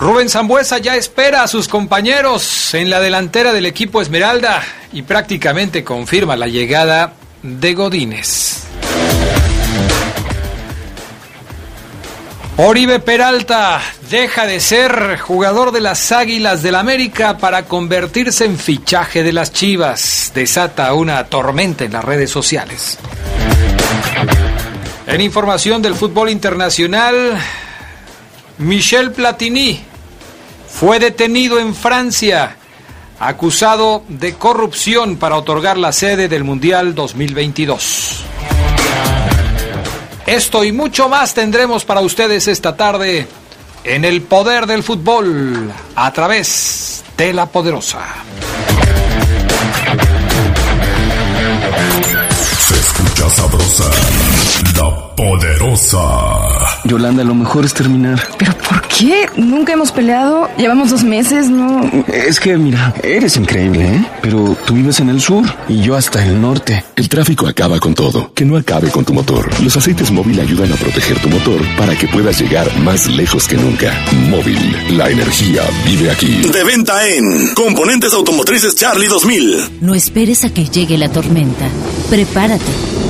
Rubén Zambuesa ya espera a sus compañeros en la delantera del equipo Esmeralda y prácticamente confirma la llegada de Godínez. Oribe Peralta deja de ser jugador de las Águilas del América para convertirse en fichaje de las Chivas. Desata una tormenta en las redes sociales. En información del fútbol internacional, Michel Platini fue detenido en Francia, acusado de corrupción para otorgar la sede del Mundial 2022. Esto y mucho más tendremos para ustedes esta tarde en el poder del fútbol a través de la poderosa. Escucha sabrosa, la poderosa. Yolanda, lo mejor es terminar. ¿Pero por qué? Nunca hemos peleado. Llevamos dos meses, ¿no? Es que, mira, eres increíble, ¿eh? Pero tú vives en el sur y yo hasta el norte. El tráfico acaba con todo. Que no acabe con tu motor. Los aceites móvil ayudan a proteger tu motor para que puedas llegar más lejos que nunca. Móvil, la energía vive aquí. De venta en Componentes Automotrices Charlie 2000. No esperes a que llegue la tormenta. Prepárate.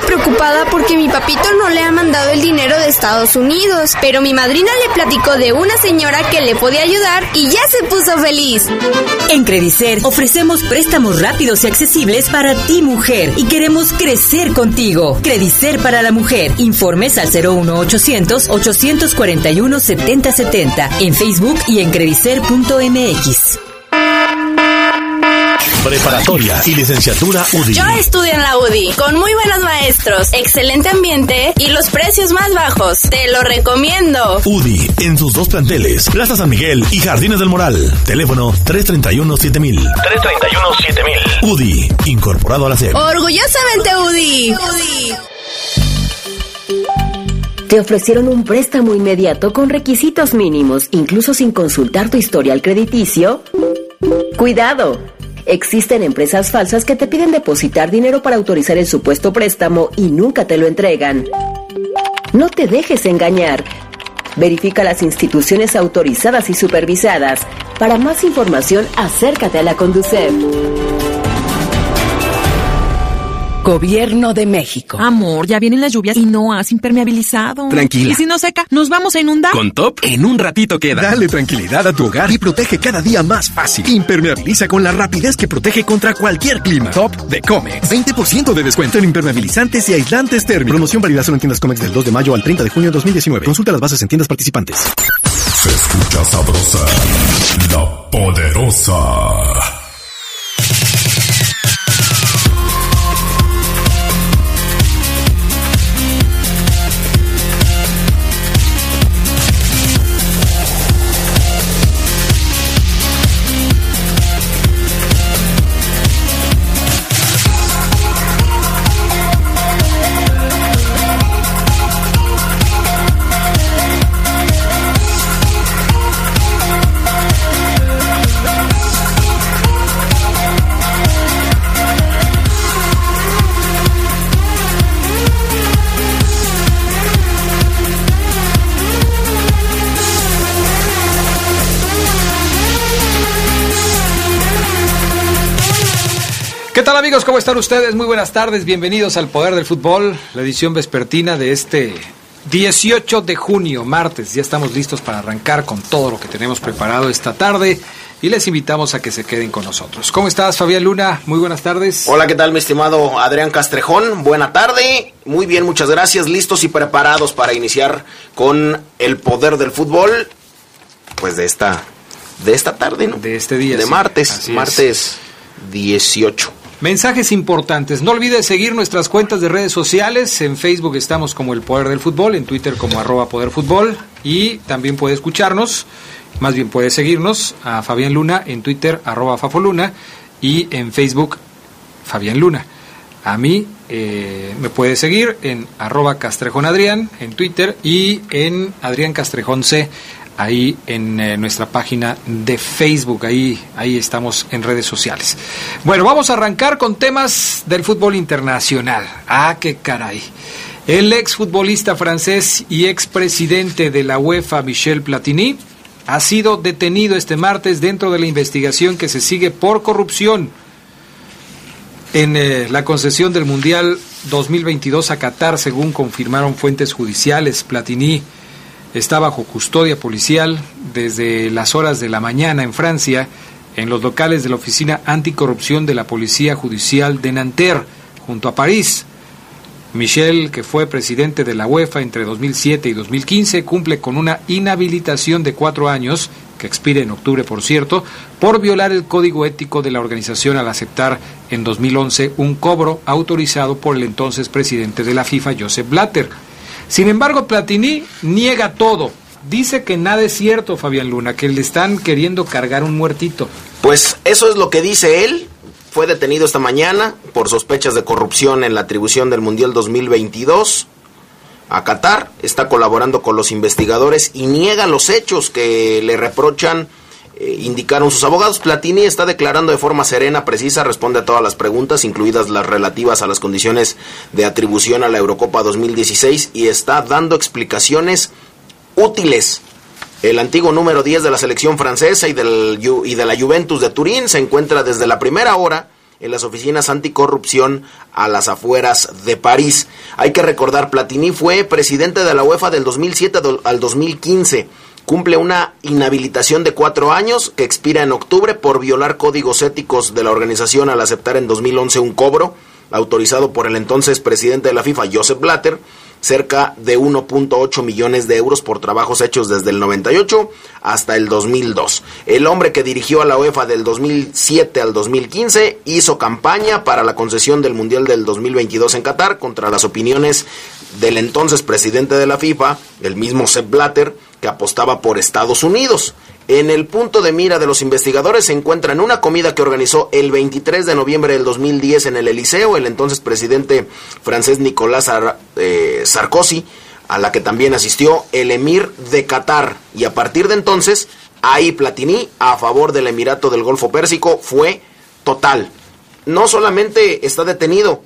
Preocupada porque mi papito no le ha mandado el dinero de Estados Unidos, pero mi madrina le platicó de una señora que le podía ayudar y ya se puso feliz. En Credicer ofrecemos préstamos rápidos y accesibles para ti mujer y queremos crecer contigo. Credicer para la mujer. Informes al 01800 841 7070 en Facebook y en credicer.mx. Preparatoria y licenciatura UDI. Yo estudio en la UDI, con muy buenos maestros, excelente ambiente y los precios más bajos. Te lo recomiendo. UDI en sus dos planteles, Plaza San Miguel y Jardines del Moral. Teléfono 331-7000. 331-7000. UDI, incorporado a la SEP. Orgullosamente UDI. Te ofrecieron un préstamo inmediato con requisitos mínimos, incluso sin consultar tu historial crediticio. Cuidado. Existen empresas falsas que te piden depositar dinero para autorizar el supuesto préstamo y nunca te lo entregan. No te dejes engañar. Verifica las instituciones autorizadas y supervisadas. Para más información, acércate a la Conducef. Gobierno de México. Amor, ya vienen las lluvias y no has impermeabilizado. Tranquila. ¿Y si no seca? ¿Nos vamos a inundar? Con Top, en un ratito queda. Dale tranquilidad a tu hogar y protege cada día más fácil. Impermeabiliza con la rapidez que protege contra cualquier clima. Top de Comex. 20% de descuento en impermeabilizantes y aislantes térmicos. Promoción válida solo en tiendas Comex del 2 de mayo al 30 de junio de 2019. Consulta las bases en tiendas participantes. Se escucha sabrosa, la poderosa. Tal amigos? ¿Cómo están ustedes? Muy buenas tardes, bienvenidos al Poder del Fútbol, la edición vespertina de este 18 de junio, martes. Ya estamos listos para arrancar con todo lo que tenemos preparado esta tarde y les invitamos a que se queden con nosotros. ¿Cómo estás, Fabián Luna? Muy buenas tardes. Hola, ¿qué tal, mi estimado Adrián Castrejón? Buena tarde. Muy bien, muchas gracias. Listos y preparados para iniciar con el Poder del Fútbol, pues de esta, de esta tarde, ¿no? De este día. De sí. martes, Así es. martes 18. Mensajes importantes. No olvides seguir nuestras cuentas de redes sociales. En Facebook estamos como El Poder del Fútbol, en Twitter como arroba Poder Fútbol y también puede escucharnos, más bien puede seguirnos a Fabián Luna en Twitter arroba Fafoluna y en Facebook Fabián Luna. A mí eh, me puede seguir en arroba Castrejón Adrián en Twitter y en Adrián Castrejón C ahí en eh, nuestra página de Facebook. Ahí, ahí estamos en redes sociales. Bueno, vamos a arrancar con temas del fútbol internacional. Ah, qué caray. El exfutbolista francés y expresidente de la UEFA, Michel Platini, ha sido detenido este martes dentro de la investigación que se sigue por corrupción en eh, la concesión del Mundial 2022 a Qatar, según confirmaron fuentes judiciales. Platini está bajo custodia policial desde las horas de la mañana en Francia, en los locales de la Oficina Anticorrupción de la Policía Judicial de Nanterre, junto a París. Michel, que fue presidente de la UEFA entre 2007 y 2015, cumple con una inhabilitación de cuatro años, que expire en octubre, por cierto, por violar el código ético de la organización al aceptar en 2011 un cobro autorizado por el entonces presidente de la FIFA, Joseph Blatter. Sin embargo, Platini niega todo. Dice que nada es cierto, Fabián Luna, que le están queriendo cargar un muertito. Pues eso es lo que dice él. Fue detenido esta mañana por sospechas de corrupción en la atribución del Mundial 2022 a Qatar. Está colaborando con los investigadores y niega los hechos que le reprochan, eh, indicaron sus abogados. Platini está declarando de forma serena, precisa, responde a todas las preguntas, incluidas las relativas a las condiciones de atribución a la Eurocopa 2016, y está dando explicaciones útiles. El antiguo número 10 de la selección francesa y, del, y de la Juventus de Turín se encuentra desde la primera hora en las oficinas anticorrupción a las afueras de París. Hay que recordar, Platini fue presidente de la UEFA del 2007 do- al 2015. Cumple una inhabilitación de cuatro años que expira en octubre por violar códigos éticos de la organización al aceptar en 2011 un cobro autorizado por el entonces presidente de la FIFA, Joseph Blatter, cerca de 1.8 millones de euros por trabajos hechos desde el 98 hasta el 2002. El hombre que dirigió a la UEFA del 2007 al 2015 hizo campaña para la concesión del Mundial del 2022 en Qatar contra las opiniones del entonces presidente de la FIFA, el mismo Sepp Blatter, que apostaba por Estados Unidos. En el punto de mira de los investigadores se encuentra en una comida que organizó el 23 de noviembre del 2010 en el Eliseo el entonces presidente francés Nicolás eh, Sarkozy, a la que también asistió el emir de Qatar. Y a partir de entonces, ahí Platini, a favor del Emirato del Golfo Pérsico, fue total. No solamente está detenido,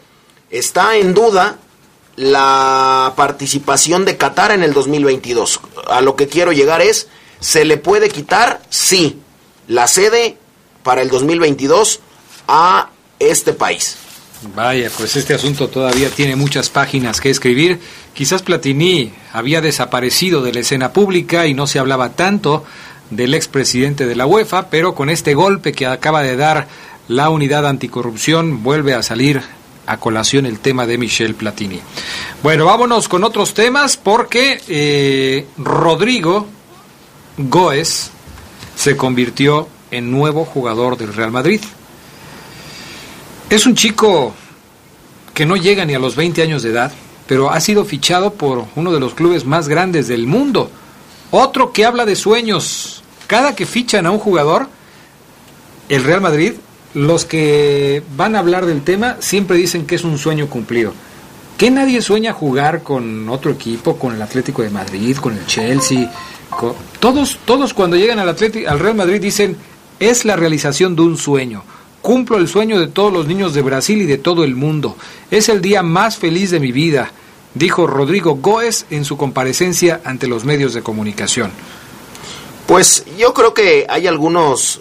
está en duda la participación de Qatar en el 2022. A lo que quiero llegar es, ¿se le puede quitar? Sí, la sede para el 2022 a este país. Vaya, pues este asunto todavía tiene muchas páginas que escribir. Quizás Platini había desaparecido de la escena pública y no se hablaba tanto del expresidente de la UEFA, pero con este golpe que acaba de dar la unidad anticorrupción vuelve a salir a colación el tema de Michel Platini. Bueno, vámonos con otros temas porque eh, Rodrigo Goes se convirtió en nuevo jugador del Real Madrid. Es un chico que no llega ni a los 20 años de edad, pero ha sido fichado por uno de los clubes más grandes del mundo. Otro que habla de sueños. Cada que fichan a un jugador, el Real Madrid, los que van a hablar del tema siempre dicen que es un sueño cumplido. Que nadie sueña jugar con otro equipo, con el Atlético de Madrid, con el Chelsea. Todos, todos cuando llegan al, Atleti- al Real Madrid dicen es la realización de un sueño. Cumplo el sueño de todos los niños de Brasil y de todo el mundo. Es el día más feliz de mi vida, dijo Rodrigo Goes en su comparecencia ante los medios de comunicación. Pues yo creo que hay algunos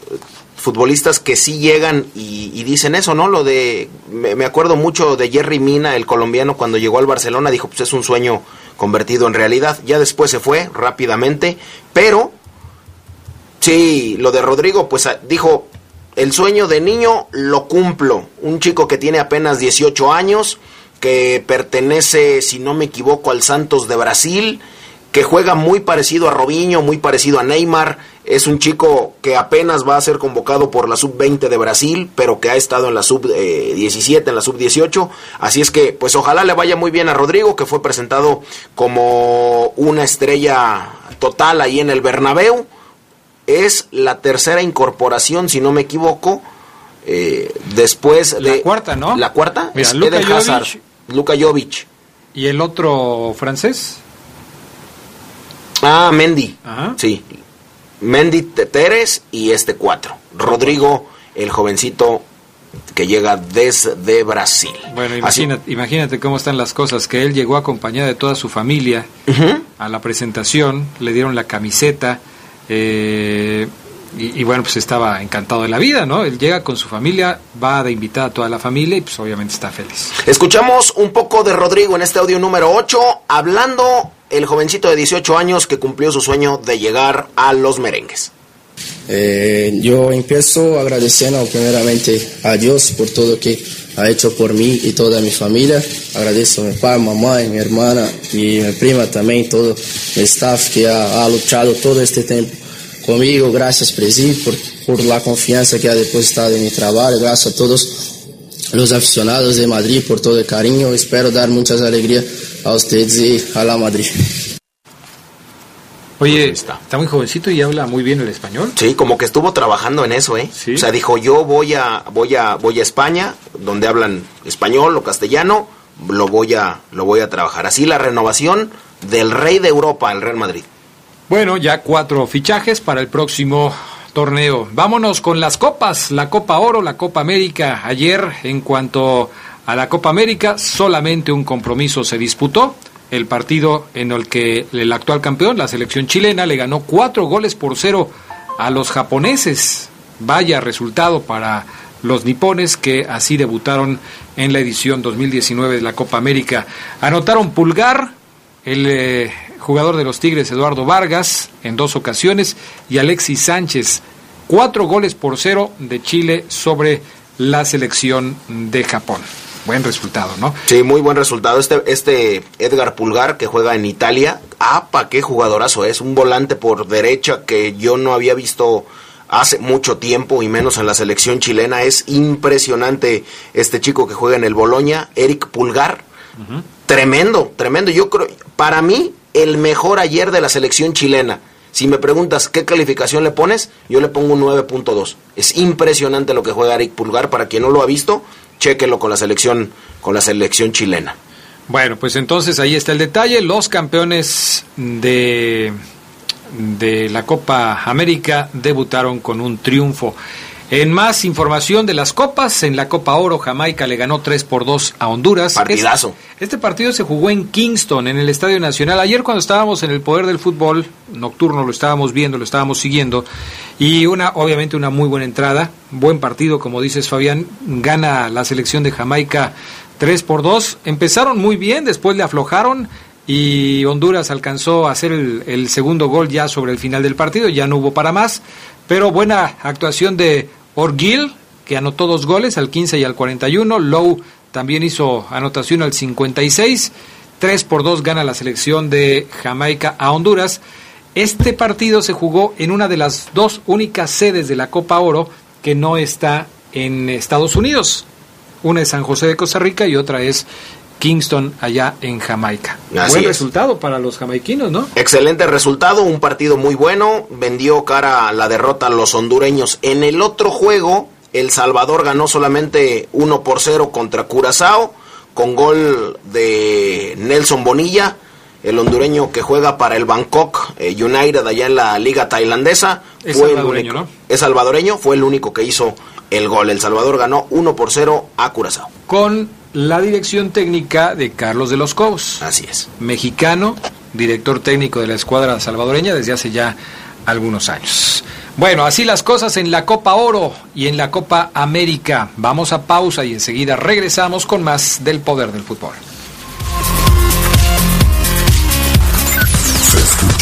futbolistas que sí llegan y, dicen eso, ¿no? Lo de, me, acuerdo mucho de Jerry Mina, el colombiano, cuando llegó al Barcelona, dijo, pues es un sueño convertido en realidad. Ya después se fue rápidamente, pero sí, lo de Rodrigo, pues ah, dijo, el sueño de niño lo cumplo. Un chico que tiene apenas 18 años, que pertenece, si no me equivoco, al Santos de Brasil, que juega muy parecido a Robinho, muy parecido a Neymar. Es un chico que apenas va a ser convocado por la sub-20 de Brasil, pero que ha estado en la sub-17, en la sub-18. Así es que, pues ojalá le vaya muy bien a Rodrigo, que fue presentado como una estrella total ahí en el Bernabéu. Es la tercera incorporación, si no me equivoco, eh, después de... La cuarta, ¿no? La cuarta es Luka Hazard, Luka Jovic. ¿Y el otro francés? Ah, Mendy. Sí. Mendy Teteres y este cuatro. Rodrigo, el jovencito que llega desde Brasil. Bueno, imagínate, imagínate cómo están las cosas, que él llegó acompañado de toda su familia a la presentación, le dieron la camiseta, eh, y, bueno, pues estaba encantado de la vida, ¿no? Él llega con su familia, va de invitar a toda la familia y pues obviamente está feliz. Escuchamos un poco de Rodrigo en este audio número 8, hablando el jovencito de 18 años que cumplió su sueño de llegar a los merengues. Eh, yo empiezo agradeciendo primeramente a Dios por todo que ha hecho por mí y toda mi familia. Agradezco a mi papá, mamá, mi hermana y mi prima también, todo el staff que ha, ha luchado todo este tiempo conmigo. Gracias, Presidente, por, por la confianza que ha depositado en mi trabajo. Gracias a todos los aficionados de Madrid por todo el cariño. Espero dar muchas alegrías a ustedes y a la Madrid. Oye, está. está. muy jovencito y habla muy bien el español. Sí, como que estuvo trabajando en eso, ¿eh? O sea, dijo, yo voy a, voy a, voy a España, donde hablan español o castellano, lo voy a, lo voy a trabajar. Así la renovación del rey de Europa, el Real Madrid. Bueno, ya cuatro fichajes para el próximo torneo. Vámonos con las copas, la Copa Oro, la Copa América. Ayer, en cuanto a la Copa América, solamente un compromiso se disputó. El partido en el que el actual campeón, la selección chilena, le ganó cuatro goles por cero a los japoneses. Vaya resultado para los nipones que así debutaron en la edición 2019 de la Copa América. Anotaron Pulgar, el eh, jugador de los Tigres Eduardo Vargas en dos ocasiones y Alexis Sánchez. Cuatro goles por cero de Chile sobre la selección de Japón. Buen resultado, ¿no? Sí, muy buen resultado. Este, este Edgar Pulgar que juega en Italia, ¡apa! ¡Qué jugadorazo es! Un volante por derecha que yo no había visto hace mucho tiempo y menos en la selección chilena. Es impresionante este chico que juega en el Boloña, Eric Pulgar. Tremendo, tremendo. Yo creo, para mí, el mejor ayer de la selección chilena. Si me preguntas qué calificación le pones, yo le pongo un 9.2. Es impresionante lo que juega Eric Pulgar. Para quien no lo ha visto, chéquelo con la selección, con la selección chilena. Bueno, pues entonces ahí está el detalle. Los campeones de, de la Copa América debutaron con un triunfo. En más información de las copas, en la Copa Oro, Jamaica le ganó 3 por 2 a Honduras. Partidazo. Este, este, partido se jugó en Kingston, en el Estadio Nacional. Ayer cuando estábamos en el poder del fútbol nocturno, lo estábamos viendo, lo estábamos siguiendo. Y una, obviamente una muy buena entrada, buen partido, como dices Fabián, gana la selección de Jamaica 3 por 2. Empezaron muy bien, después le aflojaron y Honduras alcanzó a hacer el, el segundo gol ya sobre el final del partido, ya no hubo para más. Pero buena actuación de Orgil, que anotó dos goles al 15 y al 41. Lowe también hizo anotación al 56. 3 por 2 gana la selección de Jamaica a Honduras. Este partido se jugó en una de las dos únicas sedes de la Copa Oro que no está en Estados Unidos. Una es San José de Costa Rica y otra es Kingston allá en Jamaica. Buen resultado para los jamaiquinos, ¿no? Excelente resultado, un partido muy bueno, vendió cara a la derrota a los hondureños. En el otro juego, El Salvador ganó solamente 1 por 0 contra Curazao, con gol de Nelson Bonilla, el hondureño que juega para el Bangkok eh, United allá en la liga tailandesa. Es fue salvadoreño, ¿no? Es salvadoreño, fue el único que hizo el gol. El Salvador ganó 1 por 0 a Curazao. Con la dirección técnica de Carlos de los Cobos. Así es. Mexicano, director técnico de la escuadra salvadoreña desde hace ya algunos años. Bueno, así las cosas en la Copa Oro y en la Copa América. Vamos a pausa y enseguida regresamos con más del poder del fútbol.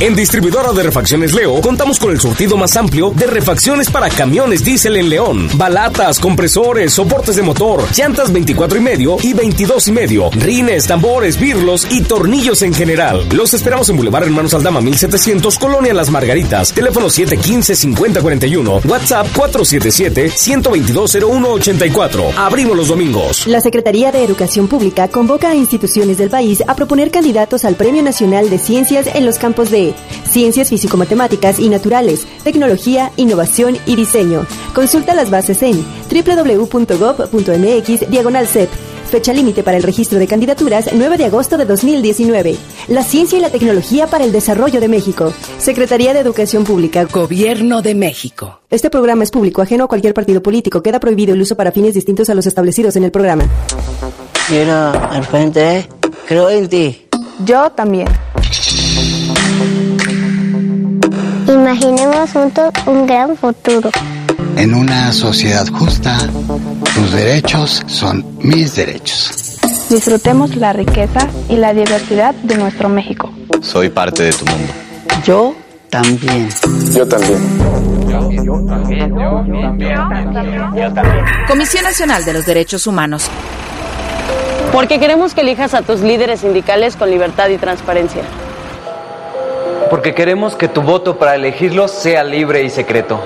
En Distribuidora de Refacciones Leo contamos con el surtido más amplio de refacciones para camiones diésel en León. Balatas, compresores, soportes de motor, llantas 24 y medio y 22 y medio, rines, tambores, birlos y tornillos en general. Los esperamos en Boulevard Hermanos Aldama 1700, Colonia Las Margaritas. Teléfono 715-5041, WhatsApp 477-122-0184. Abrimos los domingos. La Secretaría de Educación Pública convoca a instituciones del país a proponer candidatos al Premio Nacional de Ciencias en los campos de Ciencias Físico-Matemáticas y Naturales, Tecnología, Innovación y Diseño. Consulta las bases en www.gov.mx diagonal CEP. Fecha límite para el registro de candidaturas 9 de agosto de 2019. La ciencia y la tecnología para el desarrollo de México. Secretaría de Educación Pública. Gobierno de México. Este programa es público, ajeno a cualquier partido político. Queda prohibido el uso para fines distintos a los establecidos en el programa. Mira, al frente, creo en ti. Yo también. Imaginemos juntos un gran futuro. En una sociedad justa, tus derechos son mis derechos. Disfrutemos la riqueza y la diversidad de nuestro México. Soy parte de tu mundo. Yo también. Yo también. Yo también. Yo también. Comisión Nacional de los Derechos Humanos. Porque queremos que elijas a tus líderes sindicales con libertad y transparencia. Porque queremos que tu voto para elegirlos sea libre y secreto.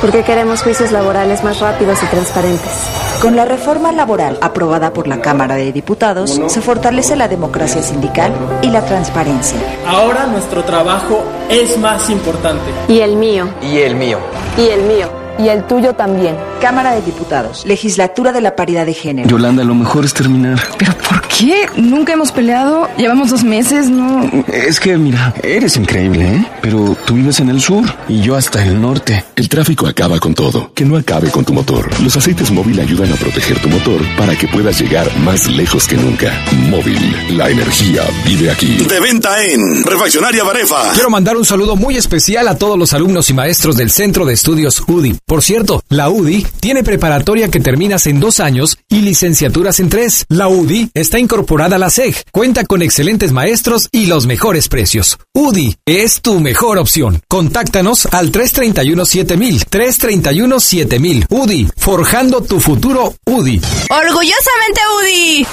Porque queremos juicios laborales más rápidos y transparentes. Con la reforma laboral aprobada por la Cámara de Diputados, se fortalece la democracia sindical y la transparencia. Ahora nuestro trabajo es más importante. Y el mío. Y el mío. Y el mío. Y el tuyo también. Cámara de Diputados. Legislatura de la Paridad de Género. Yolanda, lo mejor es terminar. ¿Pero por qué? Nunca hemos peleado. Llevamos dos meses, ¿no? Es que, mira, eres increíble, ¿eh? Pero tú vives en el sur y yo hasta el norte. El tráfico acaba con todo. Que no acabe con tu motor. Los aceites móvil ayudan a proteger tu motor para que puedas llegar más lejos que nunca. Móvil, la energía vive aquí. De venta en Refaccionaria Barefa. Quiero mandar un saludo muy especial a todos los alumnos y maestros del Centro de Estudios UDI. Por cierto, la UDI tiene preparatoria que terminas en dos años y licenciaturas en tres. La UDI está incorporada a la SEG, cuenta con excelentes maestros y los mejores precios. UDI es tu mejor opción. Contáctanos al 331-7000. 331-7000. UDI, forjando tu futuro UDI. ¡Orgullosamente UDI!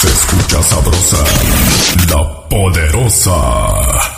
Se escucha sabrosa, la poderosa.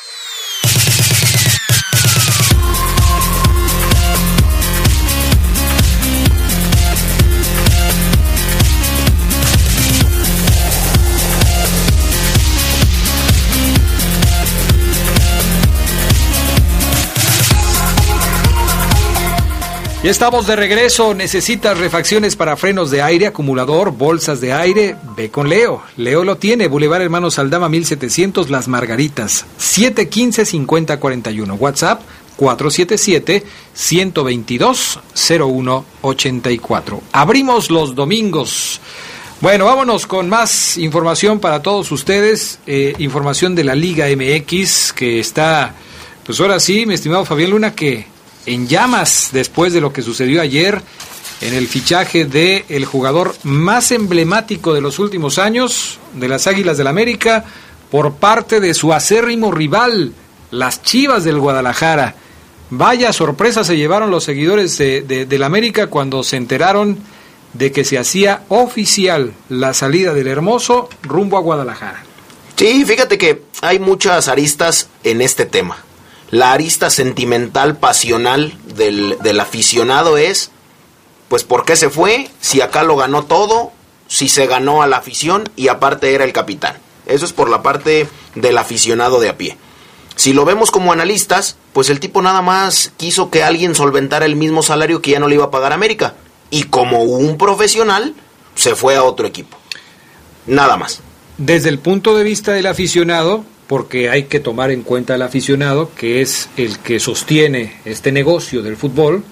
Ya estamos de regreso. ¿Necesitas refacciones para frenos de aire, acumulador, bolsas de aire? Ve con Leo. Leo lo tiene. Boulevard Hermanos Aldama 1700 Las Margaritas. 715-5041. WhatsApp 477-122-0184. Abrimos los domingos. Bueno, vámonos con más información para todos ustedes. Eh, información de la Liga MX que está, pues ahora sí, mi estimado Fabián Luna, que en llamas después de lo que sucedió ayer en el fichaje de el jugador más emblemático de los últimos años de las Águilas del América por parte de su acérrimo rival, las Chivas del Guadalajara. Vaya sorpresa se llevaron los seguidores de, de, del América cuando se enteraron de que se hacía oficial la salida del Hermoso rumbo a Guadalajara. Sí, fíjate que hay muchas aristas en este tema la arista sentimental, pasional del, del, aficionado es, pues, ¿por qué se fue? Si acá lo ganó todo, si se ganó a la afición y aparte era el capitán. Eso es por la parte del aficionado de a pie. Si lo vemos como analistas, pues el tipo nada más quiso que alguien solventara el mismo salario que ya no le iba a pagar América. Y como un profesional, se fue a otro equipo. Nada más. Desde el punto de vista del aficionado, porque hay que tomar en cuenta al aficionado, que es el que sostiene este negocio del fútbol,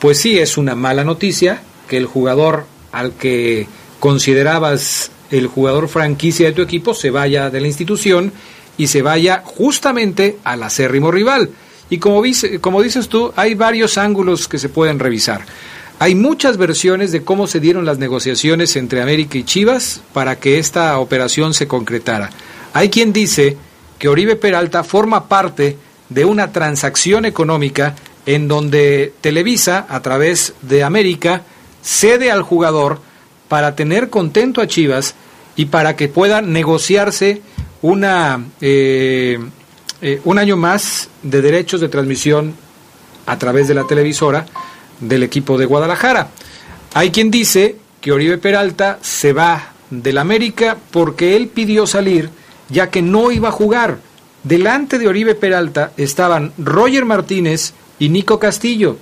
pues sí es una mala noticia que el jugador al que considerabas el jugador franquicia de tu equipo se vaya de la institución y se vaya justamente al acérrimo rival. Y como, como dices tú, hay varios ángulos que se pueden revisar. Hay muchas versiones de cómo se dieron las negociaciones entre América y Chivas para que esta operación se concretara. Hay quien dice que Oribe Peralta forma parte de una transacción económica en donde Televisa, a través de América, cede al jugador para tener contento a Chivas y para que pueda negociarse una, eh, eh, un año más de derechos de transmisión a través de la televisora del equipo de Guadalajara. Hay quien dice que Oribe Peralta se va del América porque él pidió salir ya que no iba a jugar. Delante de Oribe Peralta estaban Roger Martínez y Nico Castillo.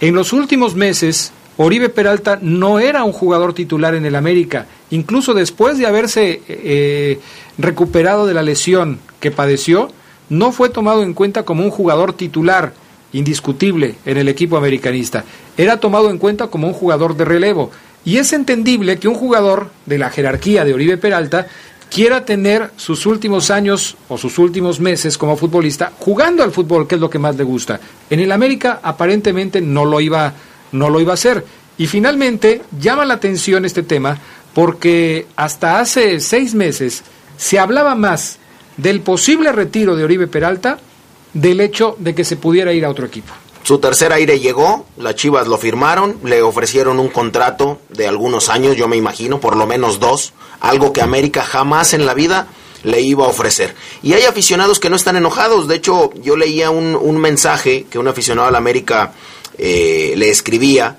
En los últimos meses, Oribe Peralta no era un jugador titular en el América. Incluso después de haberse eh, recuperado de la lesión que padeció, no fue tomado en cuenta como un jugador titular indiscutible en el equipo americanista. Era tomado en cuenta como un jugador de relevo. Y es entendible que un jugador de la jerarquía de Oribe Peralta quiera tener sus últimos años o sus últimos meses como futbolista jugando al fútbol, que es lo que más le gusta. En el América aparentemente no lo iba, no lo iba a hacer. Y finalmente llama la atención este tema porque hasta hace seis meses se hablaba más del posible retiro de Oribe Peralta del hecho de que se pudiera ir a otro equipo. Su tercer aire llegó, las Chivas lo firmaron, le ofrecieron un contrato de algunos años, yo me imagino, por lo menos dos, algo que América jamás en la vida le iba a ofrecer. Y hay aficionados que no están enojados, de hecho yo leía un, mensaje que un aficionado a la América eh, le escribía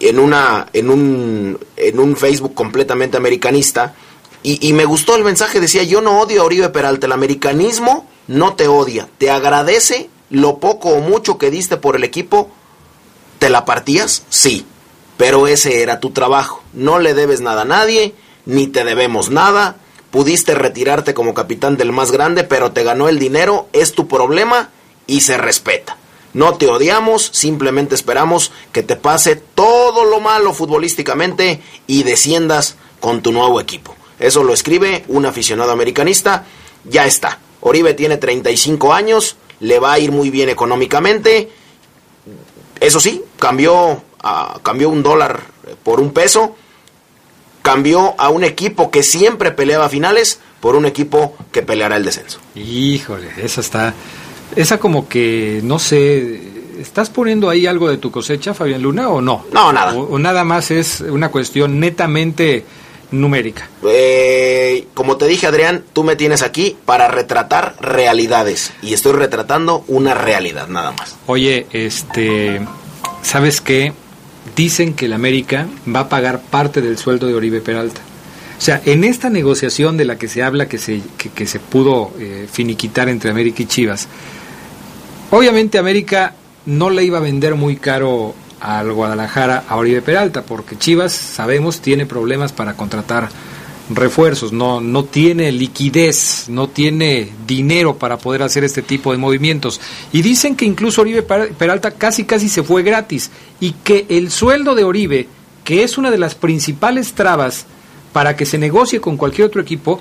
en, una, en, un, en un Facebook completamente americanista, y, y me gustó el mensaje, decía, yo no odio a Oribe Peralta, el americanismo no te odia, te agradece lo poco o mucho que diste por el equipo, ¿te la partías? Sí, pero ese era tu trabajo. No le debes nada a nadie, ni te debemos nada. Pudiste retirarte como capitán del más grande, pero te ganó el dinero, es tu problema y se respeta. No te odiamos, simplemente esperamos que te pase todo lo malo futbolísticamente y desciendas con tu nuevo equipo. Eso lo escribe un aficionado americanista. Ya está. Oribe tiene 35 años, le va a ir muy bien económicamente. Eso sí, cambió, cambió un dólar por un peso, cambió a un equipo que siempre peleaba finales por un equipo que peleará el descenso. Híjole, esa está, esa como que, no sé, ¿estás poniendo ahí algo de tu cosecha, Fabián Luna, o no? No, nada. o nada más es una cuestión netamente numérica? Eh, como te dije, Adrián, tú me tienes aquí para retratar realidades. Y estoy retratando una realidad, nada más. Oye, este, ¿sabes qué? Dicen que el América va a pagar parte del sueldo de Oribe Peralta. O sea, en esta negociación de la que se habla que se, que, se pudo eh, finiquitar entre América y Chivas, obviamente América no le iba a vender muy caro al Guadalajara a Oribe Peralta, porque Chivas, sabemos, tiene problemas para contratar refuerzos, no, no tiene liquidez, no tiene dinero para poder hacer este tipo de movimientos. Y dicen que incluso Oribe Peralta casi casi se fue gratis y que el sueldo de Oribe, que es una de las principales trabas para que se negocie con cualquier otro equipo,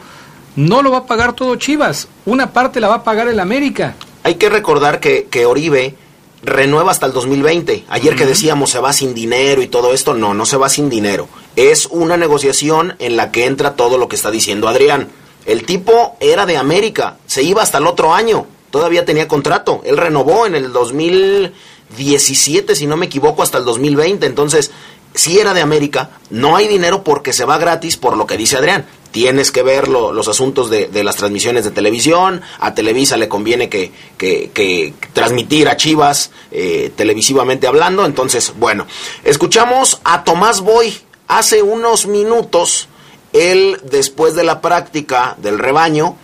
no lo va a pagar todo Chivas, una parte la va a pagar el América. Hay que recordar que, que Oribe renueva hasta el 2020. Ayer que decíamos se va sin dinero y todo esto, no, no se va sin dinero. Es una negociación en la que entra todo lo que está diciendo Adrián. El tipo era de América, se iba hasta el otro año, todavía tenía contrato. Él renovó en el 2017, si no me equivoco, hasta el 2020. Entonces, si era de América, no hay dinero porque se va gratis por lo que dice Adrián tienes que ver los asuntos de, las transmisiones de televisión, a Televisa le conviene que, que, transmitir a Chivas eh, televisivamente hablando, entonces, bueno, escuchamos a Tomás Boy hace unos minutos, él después de la práctica del rebaño,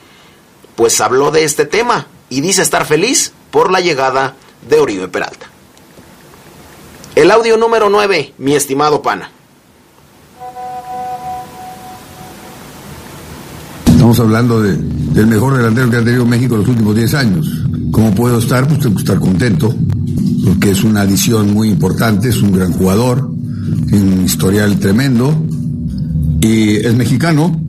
pues habló de este tema y dice estar feliz por la llegada de Oribe Peralta. El audio número 9, mi estimado pana. Estamos hablando de, del mejor delantero que ha tenido México en los últimos 10 años. ¿Cómo puedo estar? Pues tengo que estar contento, porque es una adición muy importante, es un gran jugador, tiene un historial tremendo, y es mexicano.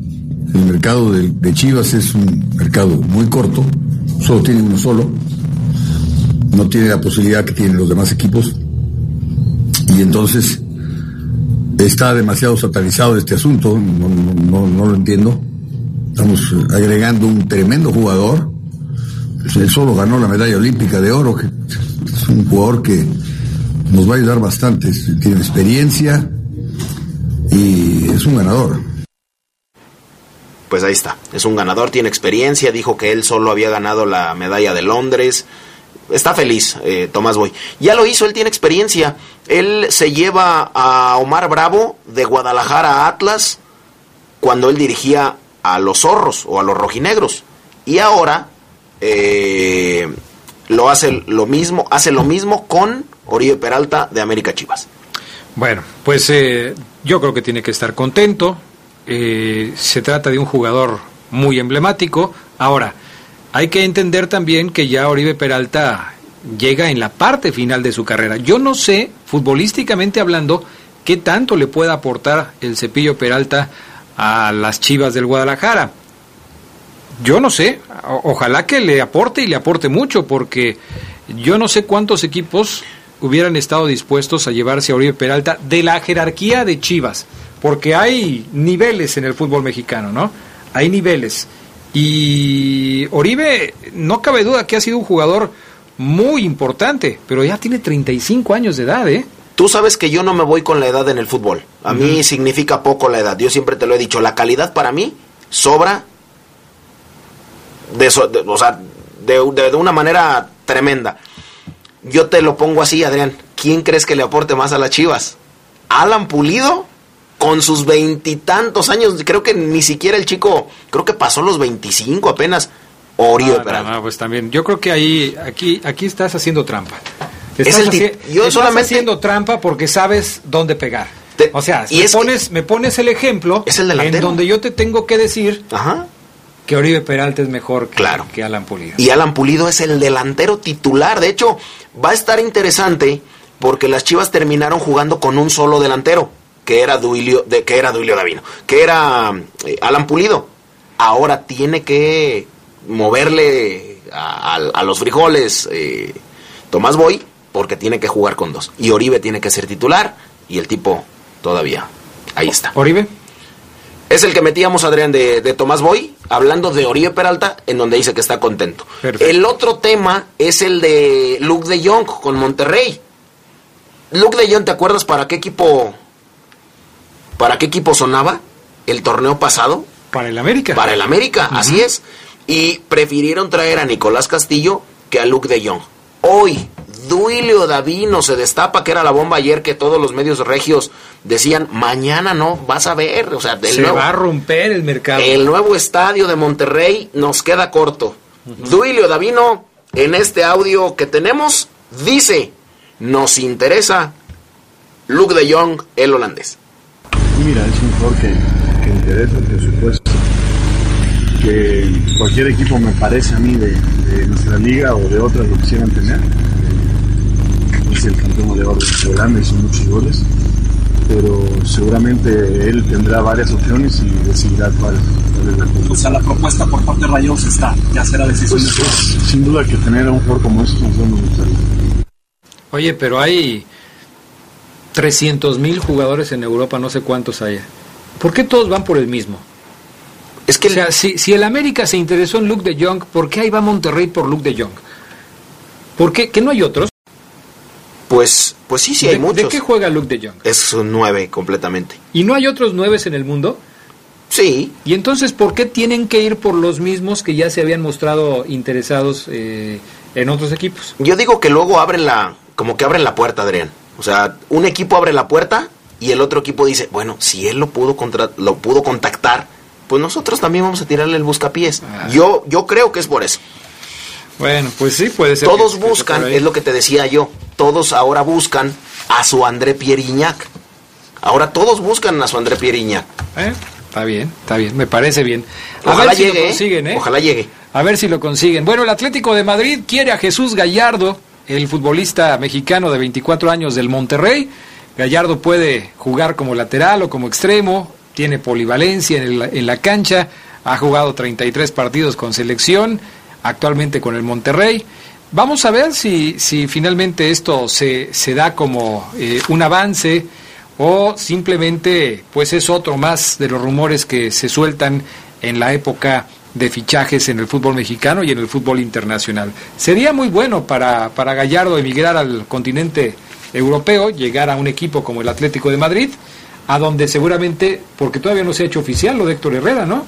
El mercado de, Chivas es un mercado muy corto, solo tiene uno solo, no tiene la posibilidad que tienen los demás equipos, y entonces está demasiado satanizado este asunto, no, no, no lo entiendo. Estamos agregando un tremendo jugador. Él solo ganó la medalla olímpica de oro, que es un jugador que nos va a ayudar bastante. Tiene experiencia y es un ganador. Pues ahí está, es un ganador, tiene experiencia, dijo que él solo había ganado la medalla de Londres. Está feliz, eh, Tomás Boy. Ya lo hizo, él tiene experiencia. Él se lleva a Omar Bravo de Guadalajara a Atlas cuando él dirigía a los zorros o a los rojinegros. Y ahora eh, lo hace lo mismo, hace lo mismo con Oribe Peralta de América Chivas. Bueno, pues eh, yo creo que tiene que estar contento. Eh, se trata de un jugador muy emblemático. Ahora, hay que entender también que ya Oribe Peralta llega en la parte final de su carrera. Yo no sé, futbolísticamente hablando, qué tanto le pueda aportar el cepillo Peralta a las Chivas del Guadalajara. Yo no sé, ojalá que le aporte y le aporte mucho, porque yo no sé cuántos equipos hubieran estado dispuestos a llevarse a Oribe Peralta de la jerarquía de Chivas, porque hay niveles en el fútbol mexicano, ¿no? Hay niveles. Y Oribe, no cabe duda que ha sido un jugador muy importante, pero ya tiene 35 años de edad, ¿eh? Tú sabes que yo no me voy con la edad en el fútbol. A mí significa poco la edad. Yo siempre te lo he dicho. La calidad para mí sobra de, so- de- o sea, de, de- de una manera tremenda. Yo te lo pongo así, Adrián. ¿Quién crees que le aporte más a las Chivas? Alan Pulido, con sus veintitantos años. Creo que ni siquiera el chico, creo que pasó los 25 apenas. Oribe Ah, no, pues también. Yo creo que ahí, aquí, aquí estás haciendo trampa. Es Estás, el tip- haci- yo estás solamente- haciendo trampa porque sabes dónde pegar. o sea, y me, es que- pones, me pones el ejemplo Es el en donde yo te tengo que decir Ajá. que Oribe Peralta es mejor que, Claro. que Alan Pulido. Y Alan Pulido es el delantero titular. De hecho, va a estar interesante porque las Chivas terminaron jugando con un solo delantero, que era Duilio, de, que era Duilio Davino, que era eh, Alan Pulido. Ahora tiene que moverle a, a- a los frijoles eh, Tomás Boy porque tiene que jugar con dos. Y Oribe tiene que ser titular y el tipo todavía. Ahí está. Oribe. Es el que metíamos, Adrián, de, de Tomás Boy, hablando de Oribe Peralta, en donde dice que está contento. El otro tema es el de Luke de Jong con Monterrey. Luke de Jong, ¿te acuerdas para qué equipo para qué equipo sonaba el torneo pasado? Para el América. Para el América, así es. Y prefirieron traer a Nicolás Castillo que a Luke de Jong. Hoy, Duilio Davino se destapa, que era la bomba ayer que todos los medios regios decían, mañana no, vas a ver. O sea, el Se nuevo- va a romper el mercado. el nuevo estadio de Monterrey nos queda corto. Duilio Davino, en este audio que tenemos, dice, nos interesa Luke de Jong, el holandés. Mira, es un jugador que, que interesa, por supuesto. Que cualquier equipo me parece a mí de, de nuestra liga o de otras lo quisieran tener. Es el campeón de oro de Holanda, hizo muchos goles. Pero seguramente él tendrá varias opciones y decidirá cuál, cuál es la cosa. O sea, la propuesta por parte de Rayados está, ya será decisión de Pues, sin duda que tener a un jugador como este nos vamos a gustar. Oye, pero hay 300 mil jugadores en Europa, no sé cuántos hay. ¿Por qué todos van por el mismo? Es que o sea, si, si el América se interesó en Luke de Jong, ¿por qué ahí va Monterrey por Luke de Jong? ¿Por qué? ¿Que no hay otros? Pues, pues sí, sí, hay ¿De, muchos. ¿De qué juega Luke de Jong? Es un nueve completamente. ¿Y no hay otros nueves en el mundo? Sí. ¿Y entonces por qué tienen que ir por los mismos que ya se habían mostrado interesados eh, en otros equipos? Yo digo que luego abren la, como que abren la puerta, Adrián. O sea, un equipo abre la puerta y el otro equipo dice, bueno, si él lo pudo contra- lo pudo contactar, pues nosotros también vamos a tirarle el buscapiés. Yo, yo creo que es por eso. Bueno, pues sí, puede ser. Todos que- buscan, es lo que te decía yo, todos ahora buscan a su André Pierre Iñak. Ahora todos buscan a su André Pierre Iñak. ¿Eh? Está bien, está bien, me parece bien. A Ojalá ver si llegue, lo ¿eh? consiguen, ¿eh? Ojalá llegue. A ver si lo consiguen. Bueno, el Atlético de Madrid quiere a Jesús Gallardo, el futbolista mexicano de 24 años del Monterrey. Gallardo puede jugar como lateral o como extremo, tiene polivalencia en, el- en la cancha, ha jugado 33 partidos con selección, actualmente con el Monterrey. Vamos a ver si, si finalmente esto se, se da como eh, un avance o simplemente pues es otro más de los rumores que se sueltan en la época de fichajes en el fútbol mexicano y en el fútbol internacional. Sería muy bueno para, para Gallardo emigrar al continente europeo, llegar a un equipo como el Atlético de Madrid, a donde seguramente, porque todavía no se ha hecho oficial lo de Héctor Herrera, ¿no?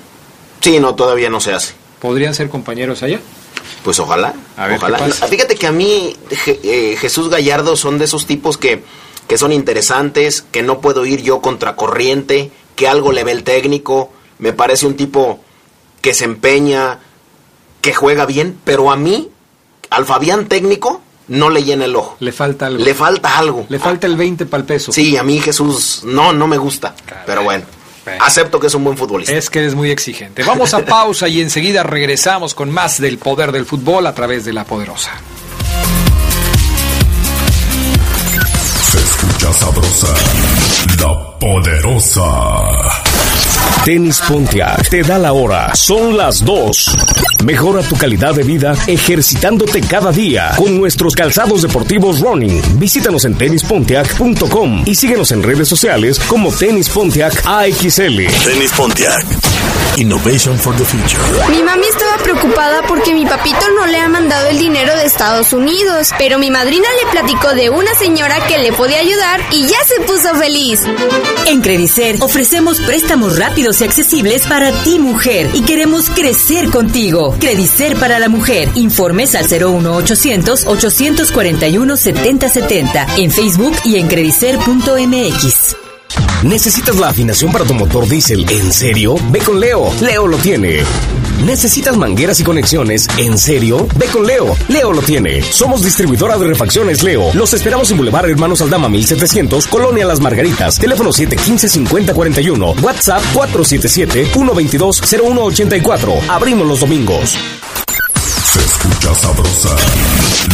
Sí, no, todavía no se hace. ¿Podrían ser compañeros allá? Pues ojalá. A ver ojalá. qué pasa. Fíjate que a mí Je- eh, Jesús Gallardo son de esos tipos que, que son interesantes, que no puedo ir yo contracorriente, que algo le ve el técnico. Me parece un tipo que se empeña, que juega bien, pero a mí, al Fabián técnico, no le llena el ojo. Le falta algo. Le falta algo. Le falta el 20 para el peso. Sí, a mí Jesús no, no me gusta. Pero bueno, acepto que es un buen futbolista. Es que es muy exigente. Vamos a pausa y enseguida regresamos con más del poder del fútbol a través de la poderosa. Se escucha sabrosa, la poderosa. Tenis Pontiac te da la hora. Son las 2. Mejora tu calidad de vida ejercitándote cada día con nuestros calzados deportivos running. Visítanos en tenispontiac.com y síguenos en redes sociales como Tenis Pontiac AXL. Tenis Pontiac. Innovation for the future. Mi mami estaba preocupada porque mi papito no le ha mandado el dinero de Estados Unidos, pero mi madrina le platicó de una señora que le podía ayudar y ya se puso feliz. En Credicer ofrecemos préstamos rápidos y accesibles para ti mujer y queremos crecer contigo. Credicer para la mujer. Informes al 01800 841 7070 en Facebook y en credicer.mx. ¿Necesitas la afinación para tu motor diésel? ¿En serio? Ve con Leo. Leo lo tiene. ¿Necesitas mangueras y conexiones? ¿En serio? Ve con Leo. Leo lo tiene. Somos distribuidora de refacciones Leo. Los esperamos en Boulevard Hermanos Aldama 1700, Colonia Las Margaritas. Teléfono 715-5041. WhatsApp 477-122-0184. Abrimos los domingos. Se escucha sabrosa,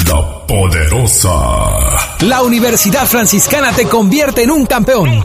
la poderosa. La Universidad Franciscana te convierte en un campeón.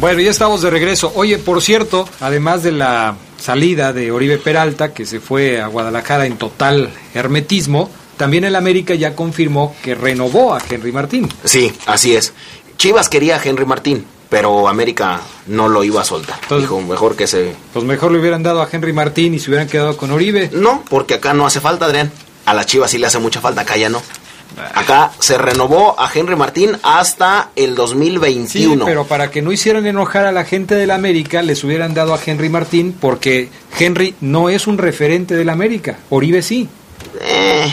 Bueno, ya estamos de regreso. Oye, por cierto, además de la salida de Oribe Peralta, que se fue a Guadalajara en total hermetismo, también el América ya confirmó que renovó a Henry Martín. Sí, así es. Chivas quería a Henry Martín, pero América no lo iba a soltar. Dijo, mejor que se... Pues mejor le hubieran dado a Henry Martín y se hubieran quedado con Oribe. No, porque acá no hace falta, Adrián. A la Chivas sí le hace mucha falta, acá ya no. Acá se renovó a Henry Martín hasta el Sí, 2021. pero para que no hicieran enojar a la gente del América, les hubieran dado a Henry Martín porque Henry no es un referente del América. Oribe sí. Eh,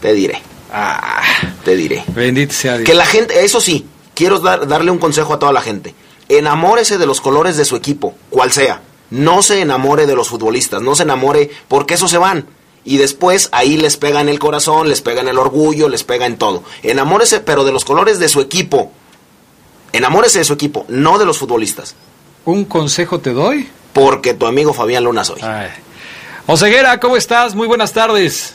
te diré. Ah, te diré. Bendito sea Dios. Que la gente, eso sí, quiero dar- darle un consejo a toda la gente. Enamórese de los colores de su equipo, cual sea. No se enamore de los futbolistas, no se enamore porque esos se van. Y después ahí les pega en el corazón, les pega en el orgullo, les pega en todo. Enamórese, pero de los colores de su equipo. Enamórese de su equipo, no de los futbolistas. ¿Un consejo te doy? Porque tu amigo Fabián Luna soy. Oseguera, ¿cómo estás? Muy buenas tardes.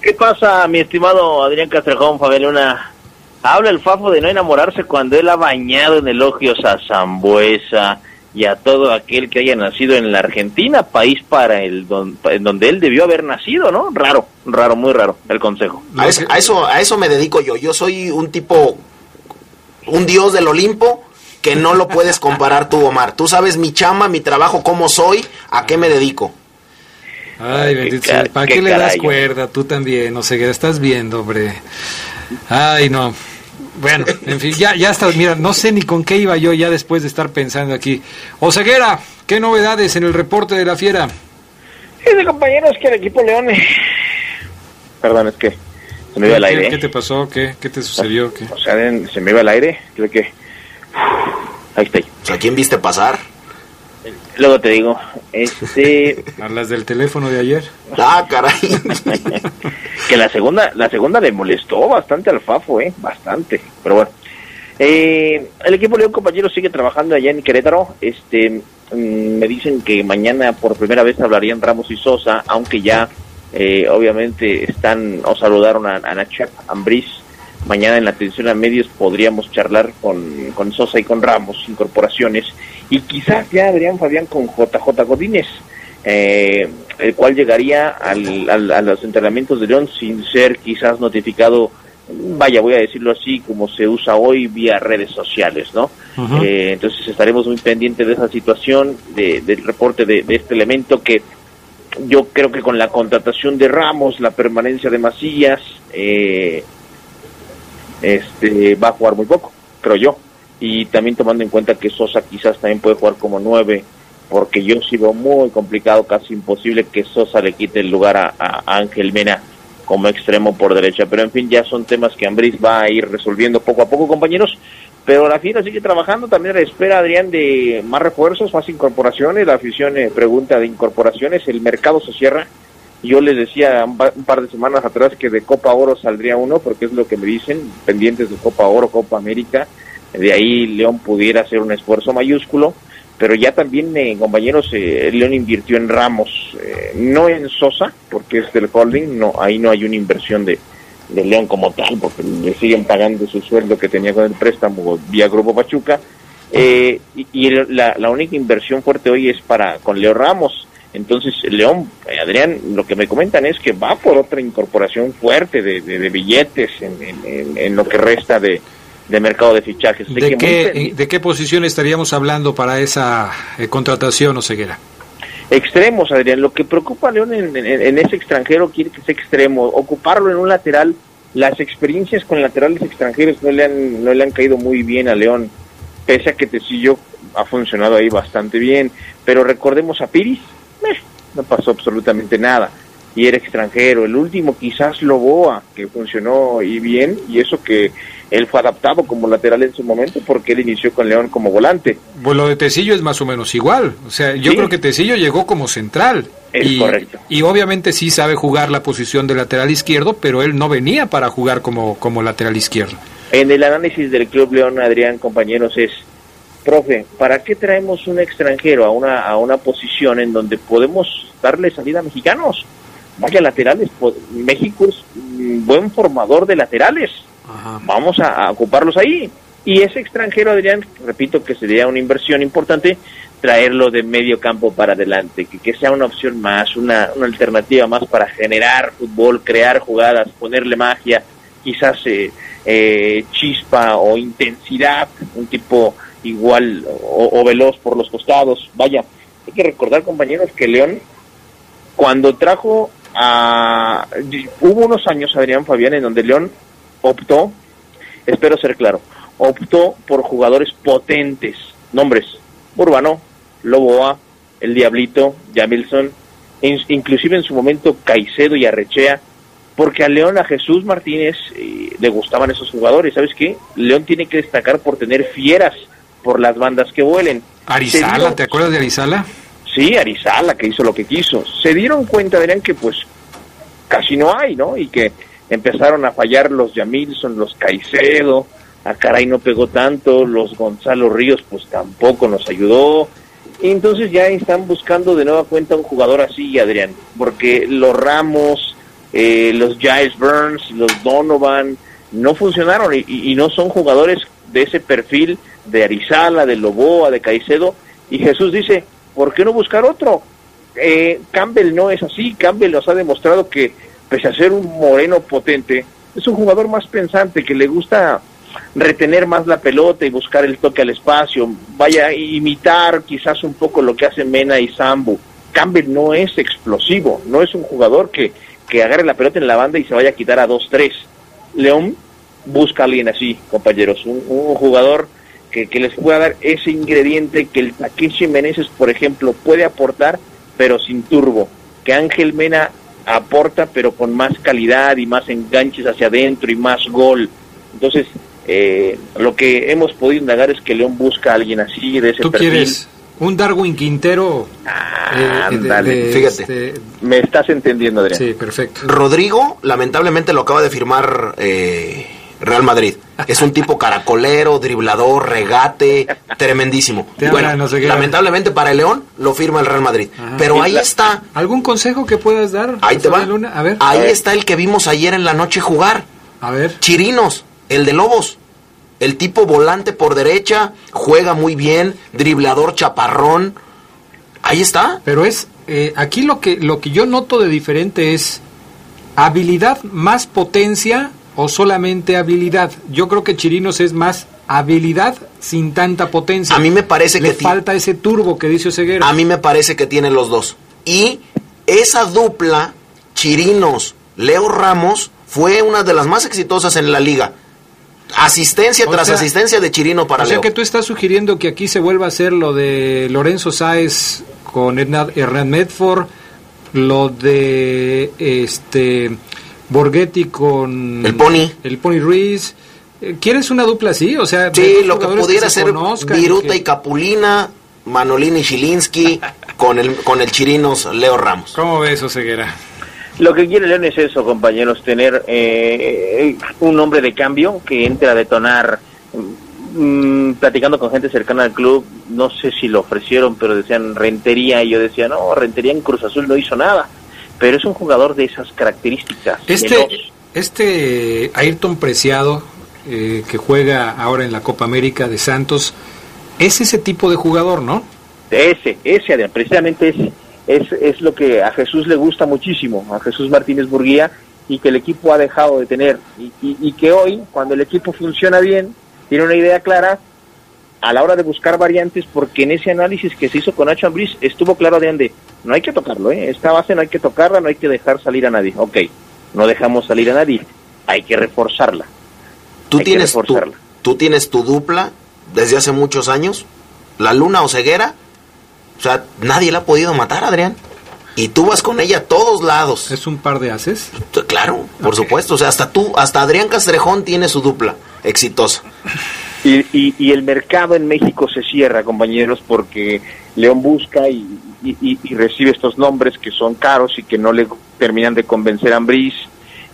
¿Qué pasa, mi estimado Adrián Castrejón, Fabián Luna? Habla el Fafo de no enamorarse cuando él ha bañado en elogios a Zambuesa y a todo aquel que haya nacido en la Argentina, país para el don- en donde él debió haber nacido, ¿no? Raro, raro, muy raro el consejo. A eso, a eso, a eso me dedico yo. Yo soy un tipo, un dios del Olimpo que no lo puedes comparar tú, Omar. Tú sabes mi chama, mi trabajo, cómo soy, a qué me dedico. Ay, bendito qué ¿Para qué qué, le das cuerda? Tú también, Oseguera, estás viendo, hombre. Ay, no. Bueno, en fin, ya, ya está. Mira, no sé ni con qué iba yo ya después de estar pensando aquí. Oseguera, ¿qué novedades en el reporte de la fiera? de compañeros, que el equipo León... Perdón, es que se me iba al aire. ¿Qué te pasó? ¿Qué, qué te sucedió? ¿Qué? O sea, se me iba al aire. Creo que... Ahí está. Sea, ¿quién viste pasar? Luego te digo, este... A las del teléfono de ayer. Ah, caray. que la segunda, la segunda le molestó bastante al Fafo, eh, bastante. Pero bueno. Eh, el equipo León compañero sigue trabajando allá en Querétaro. Este, mm, me dicen que mañana por primera vez hablarían Ramos y Sosa, aunque ya eh, obviamente están o saludaron a, a Nacho Ambriz. Mañana en la atención a medios podríamos charlar con, con Sosa y con Ramos, incorporaciones, y quizás ya Adrián Fabián con JJ Godínez, eh, el cual llegaría al, al, a los entrenamientos de León sin ser quizás notificado vaya, voy a decirlo así, como se usa hoy vía redes sociales, ¿no? eh, entonces estaremos muy pendientes de esa situación, de, del reporte de, de, este elemento que yo creo que con la contratación de Ramos, la permanencia de Macías, eh, este, va a jugar muy poco, creo yo. Y también tomando en cuenta que Sosa quizás también puede jugar como nueve, porque yo sigo muy complicado, casi imposible que Sosa le quite el lugar a, Ángel Mena como extremo por derecha. Pero en fin, ya son temas que Ambriz va a ir resolviendo poco a poco, compañeros. Pero la fiera sigue trabajando, también la espera, Adrián, de más refuerzos, más incorporaciones. La afición eh, pregunta de incorporaciones, el mercado se cierra. Yo les decía un, par de semanas atrás que de Copa Oro saldría uno, porque es lo que me dicen, pendientes de Copa Oro, Copa América. De ahí León pudiera hacer un esfuerzo mayúsculo pero ya también, eh, compañeros, eh, León invirtió en Ramos, eh, no en Sosa, porque es del holding, no, ahí no hay una inversión de, de León como tal, porque le siguen pagando su sueldo que tenía con el préstamo vía Grupo Pachuca, y, y la, la, única inversión fuerte hoy es para con Leo Ramos. Entonces, León, Adrián, lo que me comentan es que va por otra incorporación fuerte de, de, de billetes en, en, en, lo que resta de, de mercado de fichajes. ¿De, ¿De qué, ¿De qué posición estaríamos hablando para esa eh, contratación o ceguera? Extremos, Adrián. Lo que preocupa a León en, ese extranjero quiere que sea extremo. Ocuparlo en un lateral, las experiencias con laterales extranjeros no le han, no le han caído muy bien a León, pese a que Tecillo ha funcionado ahí bastante bien. Pero recordemos a Piris, no pasó absolutamente nada. Y era extranjero. El último quizás Loboa, que funcionó y bien, y eso que él fue adaptado como lateral en su momento porque él inició con León como volante. Pues lo de Tecillo es más o menos igual. O sea, yo sí. creo que Tecillo llegó como central. Es y, correcto. Y obviamente sí sabe jugar la posición de lateral izquierdo, pero él no venía para jugar como, como lateral izquierdo. En el análisis del Club León, Adrián, compañeros, es, profe, ¿para qué traemos un extranjero a una, a una posición en donde podemos darle salida a mexicanos? Vaya laterales, México es un buen formador de laterales Ajá. vamos a, a, ocuparlos ahí. Y ese extranjero, Adrián, repito que sería una inversión importante, traerlo de medio campo para adelante, que, que sea una opción más, una, una, alternativa más para generar fútbol, crear jugadas, ponerle magia, quizás eh, eh, chispa o intensidad, un tipo igual o, o veloz por los costados. Vaya, hay que recordar, compañeros, que León, cuando trajo a... Hubo unos años, Adrián Fabián, en donde León optó, espero ser claro, optó por jugadores potentes, nombres, Urbano, Loboa, El Diablito, Jamilson, inclusive en su momento Caicedo y Arrechea, porque a León, a Jesús Martínez eh, le gustaban esos jugadores, ¿sabes qué? León tiene que destacar por tener fieras por las bandas que vuelen. Arizala, ¿te acuerdas de Arizala? Sí, Arizala, que hizo lo que quiso. Se dieron cuenta, dirán que pues casi no hay, ¿no? Y que empezaron a fallar los Yamilson, los Caicedo, a Caray no pegó tanto, los Gonzalo Ríos pues tampoco nos ayudó. Y entonces ya están buscando de nueva cuenta un jugador así, Adrián, porque los Ramos, eh, los Giles Burns, los Donovan, no funcionaron y, y, no son jugadores de ese perfil de Arizala, de Loboa, de Caicedo. Y Jesús dice, ¿por qué no buscar otro? Eh, Campbell no es así, Campbell nos ha demostrado que pese a ser un moreno potente, es un jugador más pensante que le gusta retener más la pelota y buscar el toque al espacio, vaya a imitar quizás un poco lo que hacen Mena y Sambu. Campbell no es explosivo, no es un jugador que, que agarre la pelota en la banda y se vaya a quitar a 2-3. León busca a alguien así, compañeros, un, un jugador que, que les pueda dar ese ingrediente que el Takeshi Meneses, por ejemplo, puede aportar, pero sin turbo. Que Ángel Mena aporta, pero con más calidad y más enganches hacia adentro y más gol. Entonces, eh, lo que hemos podido indagar es que León busca a alguien así, de ese ¿Tú perfil. quieres un Darwin Quintero? eh, Ándale, de- de- fíjate. este, Me estás entendiendo, Adrián. sí, perfecto. Rodrigo, lamentablemente lo acaba de firmar eh, Real Madrid. Es un tipo caracolero, driblador, regate, tremendísimo. Bueno, no sé lamentablemente para el León lo firma el Real Madrid. Pero ahí está, ¿Algún consejo que puedas dar? ahí te va. Luna? A ver. Ahí está el que vimos ayer en la noche jugar. A ver. Chirinos, el de Lobos. El tipo volante por derecha, juega muy bien, driblador chaparrón. Ahí está. Pero es eh, aquí lo que lo que yo noto de diferente es habilidad más potencia o solamente habilidad. Yo creo que Chirinos es más habilidad sin tanta potencia. A mí me parece Le que falta ese turbo que dice Oseguera. A mí me parece que tiene los dos. Y esa dupla, Chirinos, Leo Ramos, fue una de las más exitosas en la liga. Asistencia O tras sea- asistencia de Chirino para o sea Leo. que tú estás sugiriendo que aquí se vuelva a hacer lo de Lorenzo Sáez con Hernán Medford, lo de este Borghetti con El Pony. el Pony Ruiz. Eh, ¿Quieres una dupla así? O sea, Sí, lo que pudiera se ser conozcan Viruta que- y Capulina, Manolini y Chilinski, con el, con el Chirinos Leo Ramos. ¿Cómo ves, Oseguera? Lo que quiere León es eso, compañeros, tener eh, un hombre de cambio que entre a detonar. Mm, platicando con gente cercana al club, no sé si lo ofrecieron, pero decían Rentería, y yo decía, no, Rentería en Cruz Azul no hizo nada, pero es un jugador de esas características. Este, veloz. este Ayrton Preciado, eh, que juega ahora en la Copa América de Santos, es ese tipo de jugador, ¿no? Ese, ese, Adrián, precisamente ese. Es, es lo que a Jesús le gusta muchísimo, a Jesús Martínez Burguía, y que el equipo ha dejado de tener. Y, y- y que hoy, cuando el equipo funciona bien, tiene una idea clara a la hora de buscar variantes, porque en ese análisis que se hizo con Nacho Ambriz estuvo claro de ande, no hay que tocarlo, ¿eh? esta base no hay que tocarla, no hay que dejar salir a nadie. Ok, no dejamos salir a nadie, hay que reforzarla. Tú Hay tienes, tu, reforzarla. tú tienes tu dupla desde hace muchos años, la Luna o Ceguera. O sea, nadie la ha podido matar, Adrián. Y tú vas con ella a todos lados. ¿Es un par de haces? Claro, por supuesto. O sea, hasta tú, hasta Adrián Castrejón tiene su dupla exitosa. Y, y, y el mercado en México se cierra, compañeros, porque León busca y, recibe estos nombres que son caros y que no le terminan de convencer a Ambriz.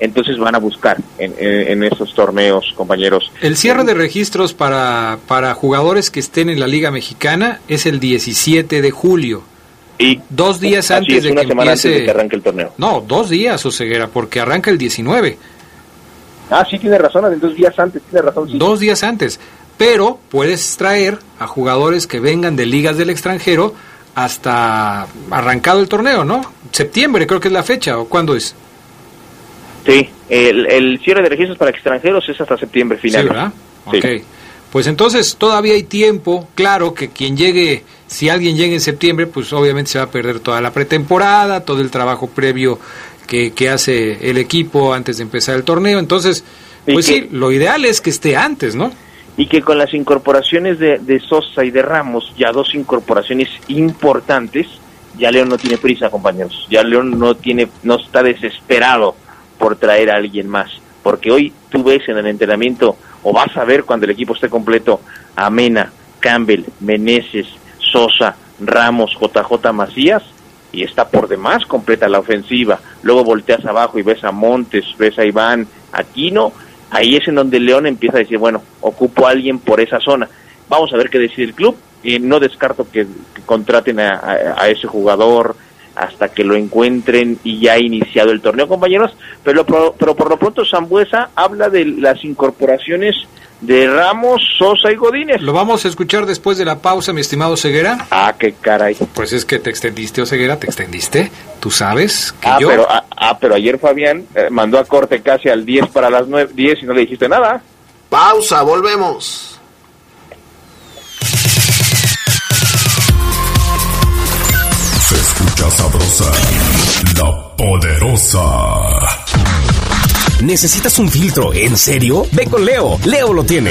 Entonces van a buscar en, en, en estos torneos, compañeros. El cierre de registros para, para jugadores que estén en la Liga Mexicana es el 17 de julio. Y dos días antes es, de una que semana empiece. antes de que arranque el torneo. No, dos días, Oseguera, porque arranca el 19. Ah, sí, tiene razón, entonces días antes, tiene razón. Sí. Dos días antes. Pero puedes traer a jugadores que vengan de ligas del extranjero hasta arrancado el torneo, ¿no? Septiembre creo que es la fecha, ¿o cuándo es? Sí, el, el cierre de registros para extranjeros es hasta septiembre final. Sí, ¿verdad? Sí. Ok. Pues entonces todavía hay tiempo, claro que quien llegue, si alguien llega en septiembre, pues obviamente se va a perder toda la pretemporada, todo el trabajo previo que, que hace el equipo antes de empezar el torneo. Entonces, pues que- sí, lo ideal es que esté antes, ¿no? y que con las incorporaciones de, de Sosa y de Ramos, ya dos incorporaciones importantes, ya León no tiene prisa, compañeros. Ya León no tiene, no está desesperado por traer a alguien más, porque hoy tú ves en el entrenamiento o vas a ver cuando el equipo esté completo a Mena, Campbell, Meneses, Sosa, Ramos, JJ Macías y está por demás completa la ofensiva. Luego volteas abajo y ves a Montes, ves a Iván, Aquino ahí es en donde León empieza a decir, bueno, ocupo a alguien por esa zona. Vamos a ver qué decide el club. Y no descarto que, contraten a, a- a ese jugador hasta que lo encuentren y ya ha iniciado el torneo, compañeros. Pero, pero por lo pronto Zambuesa habla de las incorporaciones de Ramos, Sosa y Godínez. Lo vamos a escuchar después de la pausa, mi estimado Ceguera. Ah, qué caray. Pues es que te extendiste, o Ceguera, te extendiste. Tú sabes que Ah, yo... pero, ah, ah, pero ayer Fabián eh, mandó a corte casi al 10 para las 9, 10 y no le dijiste nada. Pausa, volvemos. Se escucha sabrosa, la poderosa. ¿Necesitas un filtro? ¿En serio? Ve con Leo. Leo lo tiene.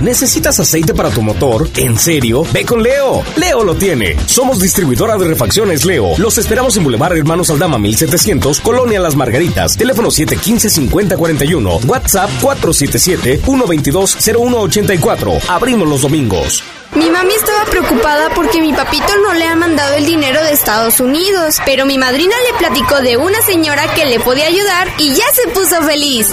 ¿Necesitas aceite para tu motor? ¿En serio? Ve con Leo. Leo lo tiene. Somos distribuidora de refacciones Leo. Los esperamos en Boulevard Hermanos Aldama 1700, Colonia Las Margaritas. Teléfono 715-5041. WhatsApp 477-122-0184. Abrimos los domingos. Mi mami estaba preocupada porque mi papito no le ha mandado el dinero de Estados Unidos, pero mi madrina le platicó de una señora que le podía ayudar y ya se puso feliz.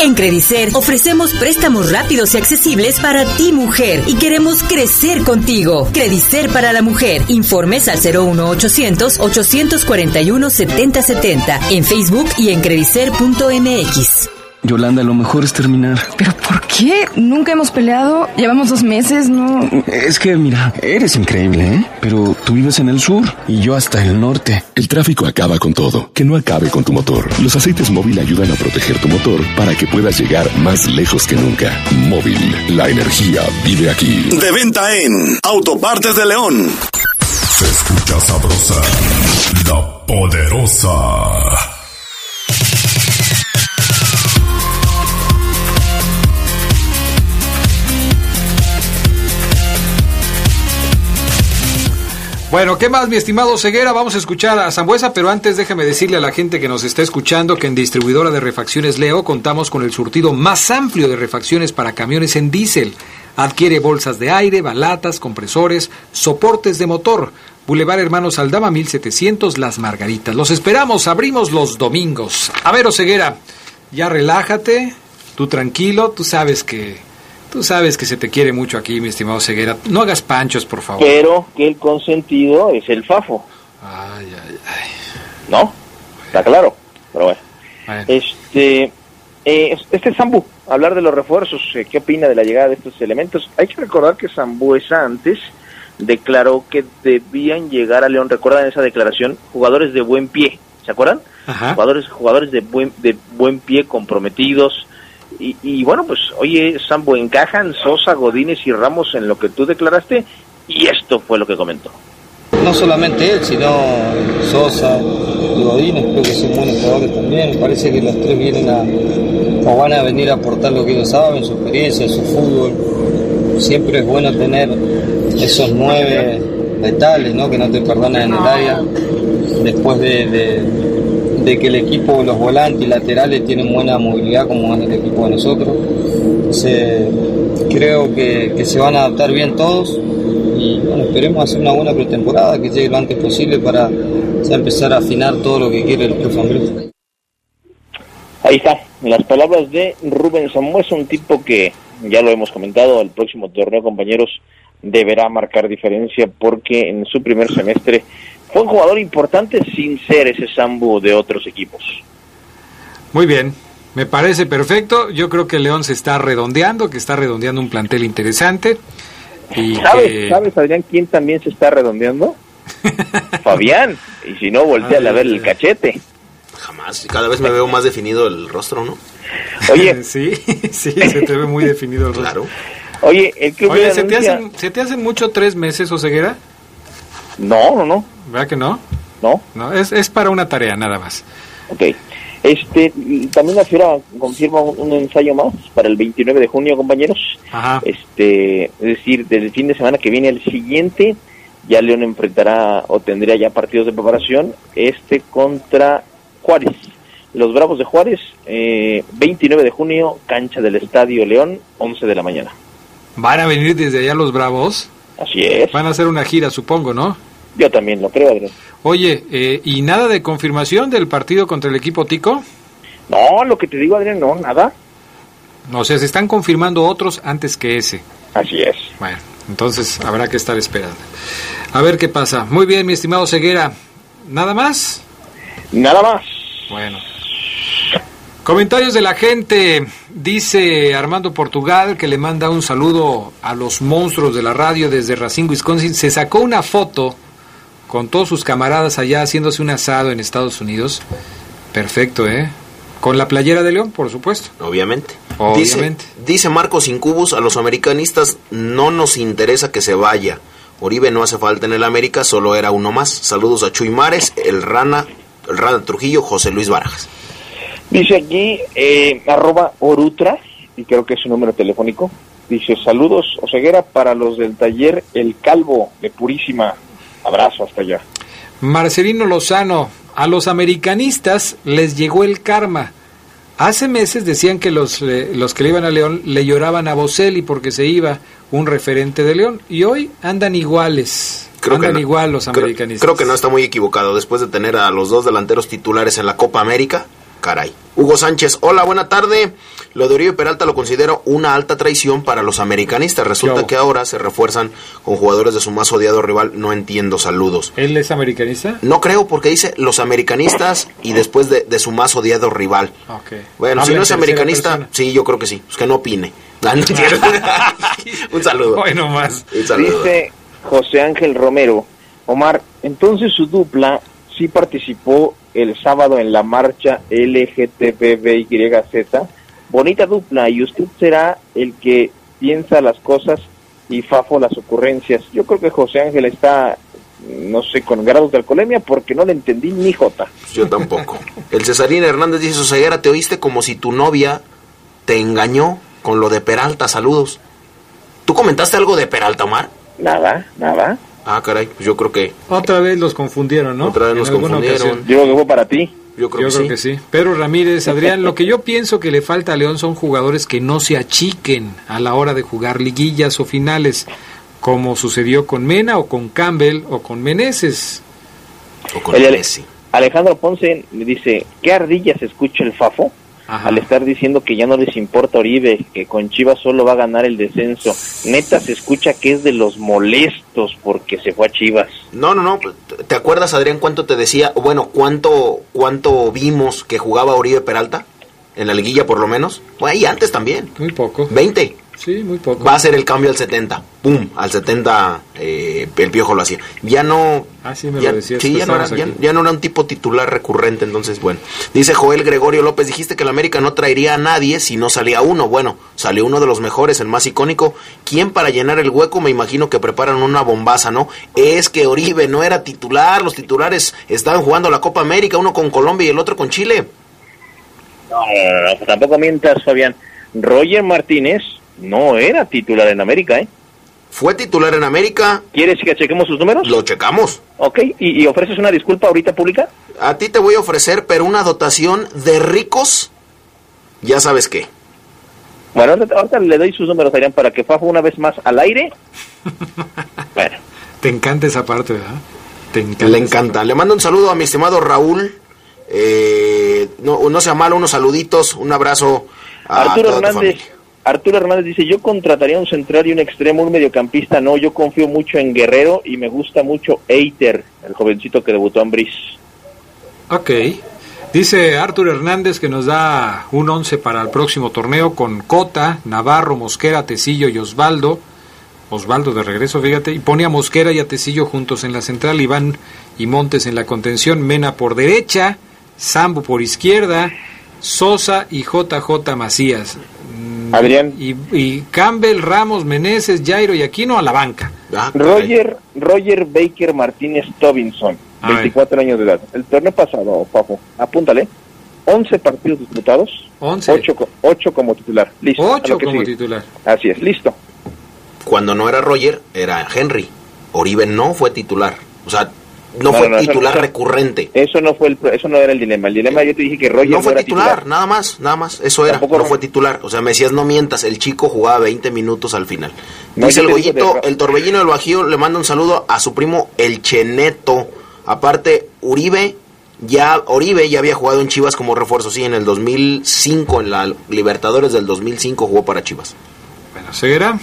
En Credicer ofrecemos préstamos rápidos y accesibles para ti mujer y queremos crecer contigo. Credicer para la mujer. Informes al 01800 841 7070 en Facebook y en credicer.mx. Yolanda, lo mejor es terminar. ¿Pero por qué? Nunca hemos peleado. Llevamos dos meses, ¿no? Es que, mira, eres increíble, ¿eh? Pero tú vives en el sur y yo hasta el norte. El tráfico acaba con todo. Que no acabe con tu motor. Los aceites móvil ayudan a proteger tu motor para que puedas llegar más lejos que nunca. Móvil, la energía vive aquí. De venta en Autopartes de León. Se escucha sabrosa, la poderosa. Bueno, ¿qué más, mi estimado Ceguera? Vamos a escuchar a Zambuesa, pero antes déjeme decirle a la gente que nos está escuchando que en Distribuidora de Refacciones Leo contamos con el surtido más amplio de refacciones para camiones en diésel. Adquiere bolsas de aire, balatas, compresores, soportes de motor. Boulevard Hermanos Aldama 1700 Las Margaritas. Los esperamos, abrimos los domingos. A ver, Oseguera, ya relájate, tú tranquilo, tú sabes que Tú sabes que se te quiere mucho aquí, mi estimado Ceguera. No hagas panchos, por favor. Pero que el consentido es el Fafo. Ay, ay, ay. ¿No? Está claro. Pero bueno. Este, eh, este Zambú, hablar de los refuerzos, eh, ¿qué opina de la llegada de estos elementos? Hay que recordar que Zambuesa antes declaró que debían llegar a León. ¿Recuerdan esa declaración? Jugadores de buen pie, ¿se acuerdan? Jugadores, jugadores de buen, de buen pie comprometidos, y, bueno, pues oye, Sambo, encajan Sosa, Godínez y Ramos en lo que tú declaraste y esto fue lo que comentó. No solamente él, sino Sosa y Godínez, creo que son buenos jugadores también. Parece que los tres vienen a, o van a venir a aportar lo que ellos saben, su experiencia, su fútbol. Siempre es bueno tener esos nueve letales, ¿no? que no te perdonan en el área después de de que el equipo, los volantes y laterales tienen buena movilidad como es el equipo de nosotros. creo que, se van a adaptar bien todos y bueno, esperemos hacer una buena pretemporada que llegue lo antes posible para ya empezar a afinar todo lo que quiere el club Ahí está, las palabras de Rubén Samuel, un tipo que ya lo hemos comentado, el próximo torneo compañeros deberá marcar diferencia porque en su primer semestre fue un jugador importante sin ser ese Sambu de otros equipos. Muy bien, me parece perfecto. Yo creo que León se está redondeando, que está redondeando un plantel interesante. Y ¿Sabes, ¿Sabes, Adrián, quién también se está redondeando? Fabián. Y si no, voltea a ver el cachete. Jamás. Cada vez me veo más definido el rostro, ¿no? Oye. sí, sí, se te ve muy definido el rostro. Claro. Oye, el club Oye, ¿se, te hacen, ¿se te hacen mucho tres meses, o ceguera? No, no, no. ¿Verdad que no? No. No, es, es para una tarea nada más. Ok. Este, también la Fiora confirma un, ensayo más para el 29 de junio, compañeros. Ajá. Este, es decir, desde el fin de semana que viene el siguiente, ya León enfrentará o tendría ya partidos de preparación, este contra Juárez. Los Bravos de Juárez, eh, 29 de junio, cancha del Estadio León, 11 de la mañana. ¿Van a venir desde allá los Bravos? Así es. Van a hacer una gira, supongo, ¿no? Yo también lo creo, Adrián. Oye, eh, ¿y nada de confirmación del partido contra el equipo Tico? No, lo que te digo, Adrián, no, nada. O sea, se están confirmando otros antes que ese. Así es. Bueno, entonces habrá que estar esperando. A ver qué pasa. Muy bien, mi estimado Ceguera. ¿Nada más? Nada más. Bueno. Comentarios de la gente. Dice Armando Portugal que le manda un saludo a los monstruos de la radio desde Racine, Wisconsin. Se sacó una foto con todos sus camaradas allá haciéndose un asado en Estados Unidos. Perfecto, ¿eh? Con la playera de León, por supuesto. Obviamente. Obviamente. Dice, dice Marcos Incubus, a los americanistas no nos interesa que se vaya. Oribe no hace falta en el América, solo era uno más. Saludos a Chuy Mares, el Rana, el Rana Trujillo, José Luis Barajas. Dice aquí, eh, arroba Orutra, y creo que es su número telefónico. Dice, saludos, Oseguera, para los del taller El Calvo de Purísima. Abrazo hasta allá. Marcelino Lozano, a los americanistas les llegó el karma. Hace meses decían que los, eh, los que le iban a León le lloraban a Boselli porque se iba un referente de León y hoy andan iguales. andan no. igual los Creo- americanistas. Creo, que no está muy equivocado. Después de tener a los dos delanteros titulares en la Copa América, caray. Hugo Sánchez, hola, buena tarde. Lo de Oribe Peralta lo considero una alta traición para los americanistas. Resulta Yo. que ahora se refuerzan con jugadores de su más odiado rival. No entiendo, saludos. ¿Él es americanista? No creo porque dice los americanistas y después de, de su más odiado rival. Ok. Bueno, Habla si no es americanista, persona. sí, yo creo que sí. Es que no opine. Un saludo. Bueno, más. Un saludo. Dice José Ángel Romero. Omar, entonces su dupla sí participó el sábado en la marcha LGTBYZ. Bonita dupla y usted será el que piensa las cosas y Fafo las ocurrencias. Yo creo que José Ángel está, no sé, con grados de alcoholemia porque no le entendí ni jota. Yo tampoco. El Cesarín Hernández dice, Soseguera, te oíste como si tu novia te engañó con lo de Peralta. Saludos. ¿Tú comentaste algo de Peralta, Omar? Nada, nada. Ah, caray, pues yo creo que... Otra vez los confundieron, ¿no? Otra vez alguna confundieron. ocasión. Yo creo que fue para ti. Yo creo, Yo que, creo sí. que sí. Pedro Ramírez, Adrián, lo que yo pienso que le falta a León son jugadores que no se achiquen a la hora de jugar liguillas o finales, como sucedió con Mena o con Campbell o con Meneses. O con Oye, Messi. Alejandro Ponce me dice, ¿qué ardillas escucha el Fafo? Al estar diciendo que ya no les importa Oribe, que con Chivas solo va a ganar el descenso. Neta se escucha que es de los molestos porque se fue a Chivas. No, no, no. pues, ¿Te acuerdas, Adrián, cuánto te decía? Bueno, ¿cuánto, cuánto vimos que jugaba Oribe Peralta? En la liguilla, por lo menos. Bueno, y antes también. Muy poco. 20. Sí, muy poco. Va a ser el cambio al 70. ¡Pum! Al 70 eh, el piojo lo hacía. Ya no. Ah, sí, me ya, lo decías. sí, ya no, era, ya no era un tipo titular recurrente, entonces, bueno. Dice Joel Gregorio López, dijiste que el América no traería a nadie si no salía uno. Bueno, salió uno de los mejores, el más icónico. ¿Quién para llenar el hueco? Me imagino que preparan una bombaza, ¿no? Es que Oribe no era titular, los titulares estaban jugando la Copa América, uno con Colombia y el otro con Chile. No, no, no, no, tampoco mientas, Fabián. Roger Martínez no era titular en América, ¿eh? Fue titular en América. ¿Quieres que chequemos sus números? Lo checamos. Ok, ¿y, y ofreces una disculpa ahorita pública? A ti te voy a ofrecer, pero una dotación de ricos, ya sabes qué. Bueno, ahorita, ahorita le doy sus números, Adrián, para que Fafo una vez más al aire. bueno, Te encanta esa parte, ¿verdad? Te encanta. Le encanta. Le mando un saludo a mi estimado Raúl. Eh, no, no sea malo, unos saluditos, un abrazo a Arturo toda tu Hernández. Arturo Hernández dice, yo contrataría un central y un extremo, un mediocampista, no, yo confío mucho en Guerrero y me gusta mucho Eiter, el jovencito que debutó en Bris. Ok. Dice Artur Hernández que nos da un 11 para el próximo torneo con Cota, Navarro, Mosquera, Tecillo y Osvaldo. Osvaldo de regreso, fíjate. Y pone a Mosquera y a Tecillo juntos en la central, Iván y Montes en la contención, Mena por derecha, Sambo por izquierda, Sosa y JJ Macías. Adrián. Y, y Campbell, Ramos, Meneses, Jairo y Aquino a la banca. Roger, Roger Baker Martínez Tobinson, A ver. 24 años de edad. El torneo pasado, Papo, apúntale, 11 partidos disputados, 11. 8, 8 como titular. Listo. a Ocho lo que como sigue. titular. Así es, listo. Cuando no era Roger, era Henry. Oribe no fue titular. O sea, no, No, fue no, no, eso- titular eso- recurrente. Eso no fue el, eso no era el dilema. El dilema yo te dije que Roger No fue era titular, nada más, nada más. Eso era, no fue titular. O sea, me decías, no mientas, el chico jugaba 20 minutos al final. No, Dice el de- el Torbellino del Bajío le manda un saludo a su primo el Cheneto. Aparte, Uribe, ya, Oribe ya había jugado en Chivas como refuerzo, sí, en el 2005, en la Libertadores del 2005 jugó para Chivas. Bueno, Ceguera.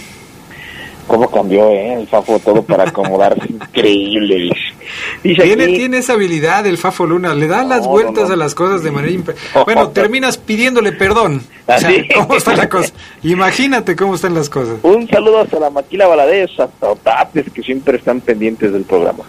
¿Cómo cambió eh, el Fafo todo para acomodarse? Increíble. dice. Tiene, aquí- tiene esa habilidad el Fafo Luna, le da las vueltas a las cosas de manera Bueno, terminas pidiéndole perdón. O sea. ¿cómo está la cosa? Imagínate cómo están las cosas. Un saludo hasta la Maquila Valadez, hasta Otates, que siempre están pendientes del programa.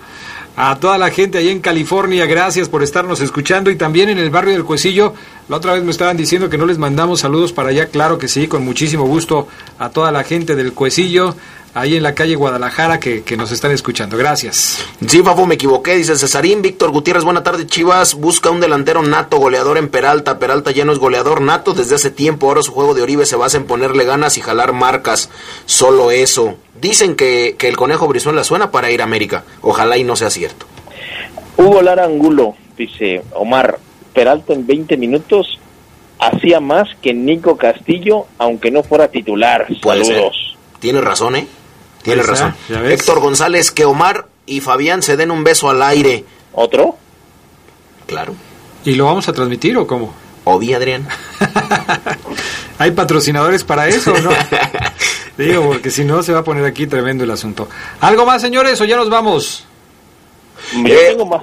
A toda la gente allá en California, gracias por estarnos escuchando y también en el barrio del Cuecillo, La otra vez me estaban diciendo que no les mandamos saludos para allá. Claro que sí, con muchísimo gusto a toda la gente del Cuecillo, ahí en la calle Guadalajara, que, que nos están escuchando. Gracias. Sí, Fafo, me equivoqué, dice Cesarín. Víctor Gutiérrez, buena tarde, Chivas. Busca un delantero nato, goleador en Peralta. Peralta ya no es goleador nato desde hace tiempo. Ahora su juego de Oribe se basa en ponerle ganas y jalar marcas. Solo eso. Dicen que, que el conejo Brizuela suena para ir a América. Ojalá y no sea cierto. Hugo Lara Angulo, dice Omar, Peralta en 20 minutos hacía más que Nico Castillo, aunque no fuera titular. Puede ser. Saludos. Tiene razón, ¿eh? Tiene Ahí está, razón. Héctor González, que Omar y Fabián se den un beso al aire. ¿Otro? Claro. ¿Y lo vamos a transmitir o cómo? Obi, Adrián. ¿Hay patrocinadores para eso o no? Digo, porque si no se va a poner aquí tremendo el asunto. ¿Algo más, señores, o ya nos vamos? Yo Eh, tengo más.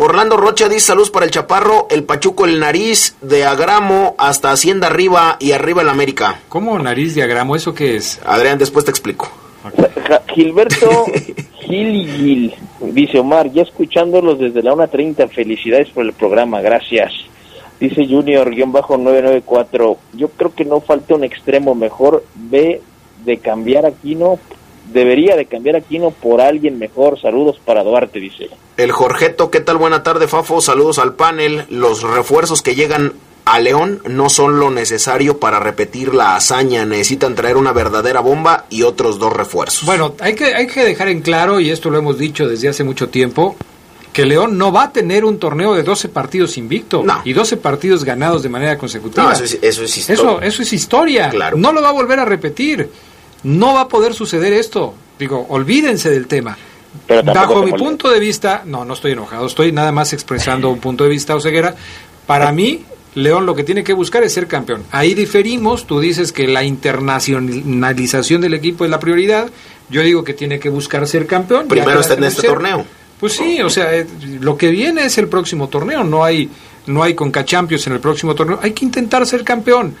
Orlando Rocha dice saludos para el Chaparro, el Pachuco, el Nariz, de Agramo hasta Hacienda Arriba y arriba el América. ¿Cómo nariz diagramo? ¿Eso qué es? Adrián, después te explico. Gilberto Gil y Gil dice Omar, ya escuchándolos desde la 1.30, felicidades por el programa, gracias. Dice Junior-994, yo creo que no falta un extremo mejor, ve de cambiar a Aquino, debería de cambiar Aquino por alguien mejor, saludos para Duarte, dice. El Jorgeto, ¿qué tal? Buena tarde, Fafo. Saludos al panel. Los refuerzos que llegan a León no son lo necesario para repetir la hazaña. Necesitan traer una verdadera bomba y otros dos refuerzos. Bueno, hay que, hay que dejar en claro, y esto lo hemos dicho desde hace mucho tiempo, que León no va a tener un torneo de 12 partidos invicto y 12 partidos ganados de manera consecutiva. No, eso es- eso es historia. Eso, eso es historia. Claro. No lo va a volver a repetir. No va a poder suceder esto. Digo, olvídense del tema. Pero Bajo mi punto de vista, no, no estoy enojado, estoy nada más expresando un punto de vista, Oseguera. Para mí, León lo que tiene que buscar es ser campeón. Ahí diferimos, tú dices que la internacionalización del equipo es la prioridad, yo digo que tiene que buscar ser campeón. Primero está en este ser- torneo. Pues sí, o sea, eh, lo que viene es el próximo torneo, no hay no hay Conca Champions en el próximo torneo, hay que intentar ser campeón.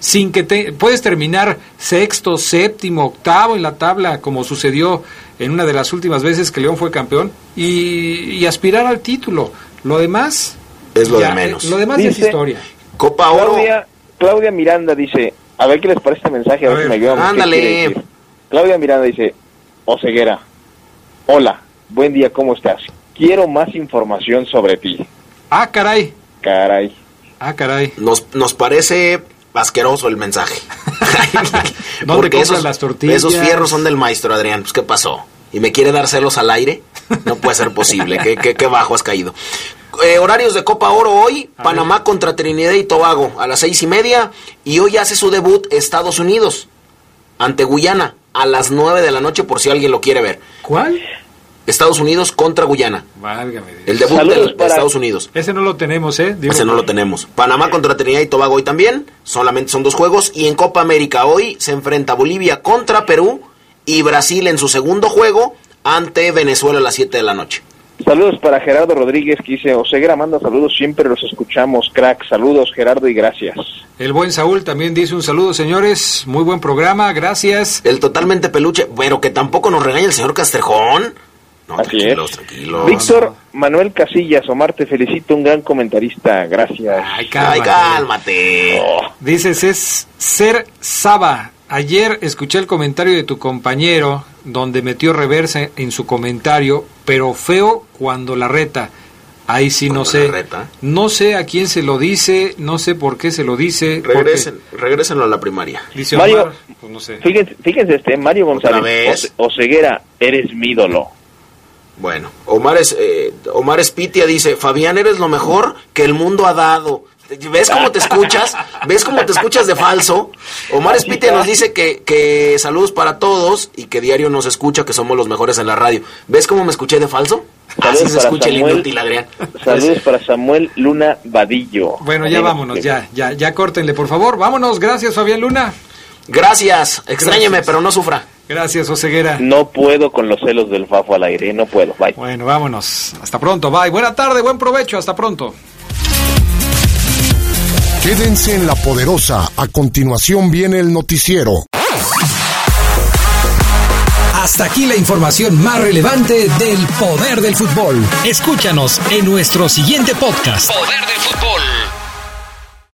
Sin que te puedes terminar sexto, séptimo, octavo en la tabla como sucedió en una de las últimas veces que León fue campeón y, y aspirar al título. Lo demás Es lo de ya, menos. eh, Lo demás es historia. Copa Oro. Claudia, Claudia Miranda dice, a ver qué les parece este mensaje, a, ver, si me ayudan. ¿Qué ándale. Claudia Miranda dice, Oseguera, hola, buen día, ¿cómo estás? Quiero más información sobre ti. Ah, caray. Caray. Ah, caray. Nos, nos parece asqueroso el mensaje. ¿Dónde compras las tortillas? Esos fierros son del maestro, Adrián. Pues, ¿qué pasó? ¿Y me quiere dar celos al aire? No puede ser posible. ¿Qué, qué, qué bajo has caído? Eh, horarios de Copa Oro hoy. Panamá contra Trinidad y Tobago a las seis y media. Y hoy hace su debut Estados Unidos ante Guyana a las nueve de la noche por si alguien lo quiere ver. ¿Cuál? Estados Unidos contra Guyana. Válgame Dios. El debut del- de Estados Unidos. Ese no lo tenemos, ¿eh? Digo, Ese no lo tenemos. Panamá contra Trinidad y Tobago hoy también. Solamente son dos juegos. Y en Copa América hoy se enfrenta Bolivia contra Perú y Brasil en su segundo juego ante Venezuela a las 7 de la noche. Saludos para Gerardo Rodríguez que dice, Oseguera manda saludos, siempre los escuchamos, crack. Saludos Gerardo y gracias. El buen Saúl también dice un saludo, señores. Muy buen programa, gracias. El totalmente peluche, pero que tampoco nos regaña el señor Castrejón. No, Así tranquilos, es. tranquilos. Víctor Manuel Casillas, Omar, te felicito, un gran comentarista, gracias. Ay, Ay, cálmate. Dices, es Ser Saba. Ayer escuché el comentario de tu compañero donde metió reversa en su comentario, pero feo cuando la reta. Ahí sí no sé. la reta. No sé a quién se lo dice, no sé por qué se lo dice. porque Regresen, regrésenlo a la primaria. Dice Mario, Omar, pues no sé. Fíjense, fíjense este, Mario González, Oseguera, eres mi ídolo. Bueno, Omar, es, eh, Omar Espitia dice, Fabián, eres lo mejor que el mundo ha dado. ¿Ves cómo te escuchas? ¿Ves cómo te escuchas de falso? Omar Espitia nos dice que, que saludos para todos y que diario nos escucha, que somos los mejores en la radio. ¿Ves cómo me escuché de falso? Así Saludos se para escucha el Samuel. inútil, Adrián. Saludos para Samuel Luna Vadillo. Bueno, ya vámonos, ya, ya, ya córtenle, por favor. Vámonos, gracias, Fabián Luna. Gracias, extrañeme, pero no sufra. Gracias, Oseguera. No puedo con los celos del Fafo al aire, no puedo, bye. Bueno, vámonos. Hasta pronto, bye. Buena tarde, buen provecho, hasta pronto. Quédense en la poderosa. A continuación viene el noticiero. Hasta aquí la información más relevante del poder del fútbol. Escúchanos en nuestro siguiente podcast. Poder del fútbol.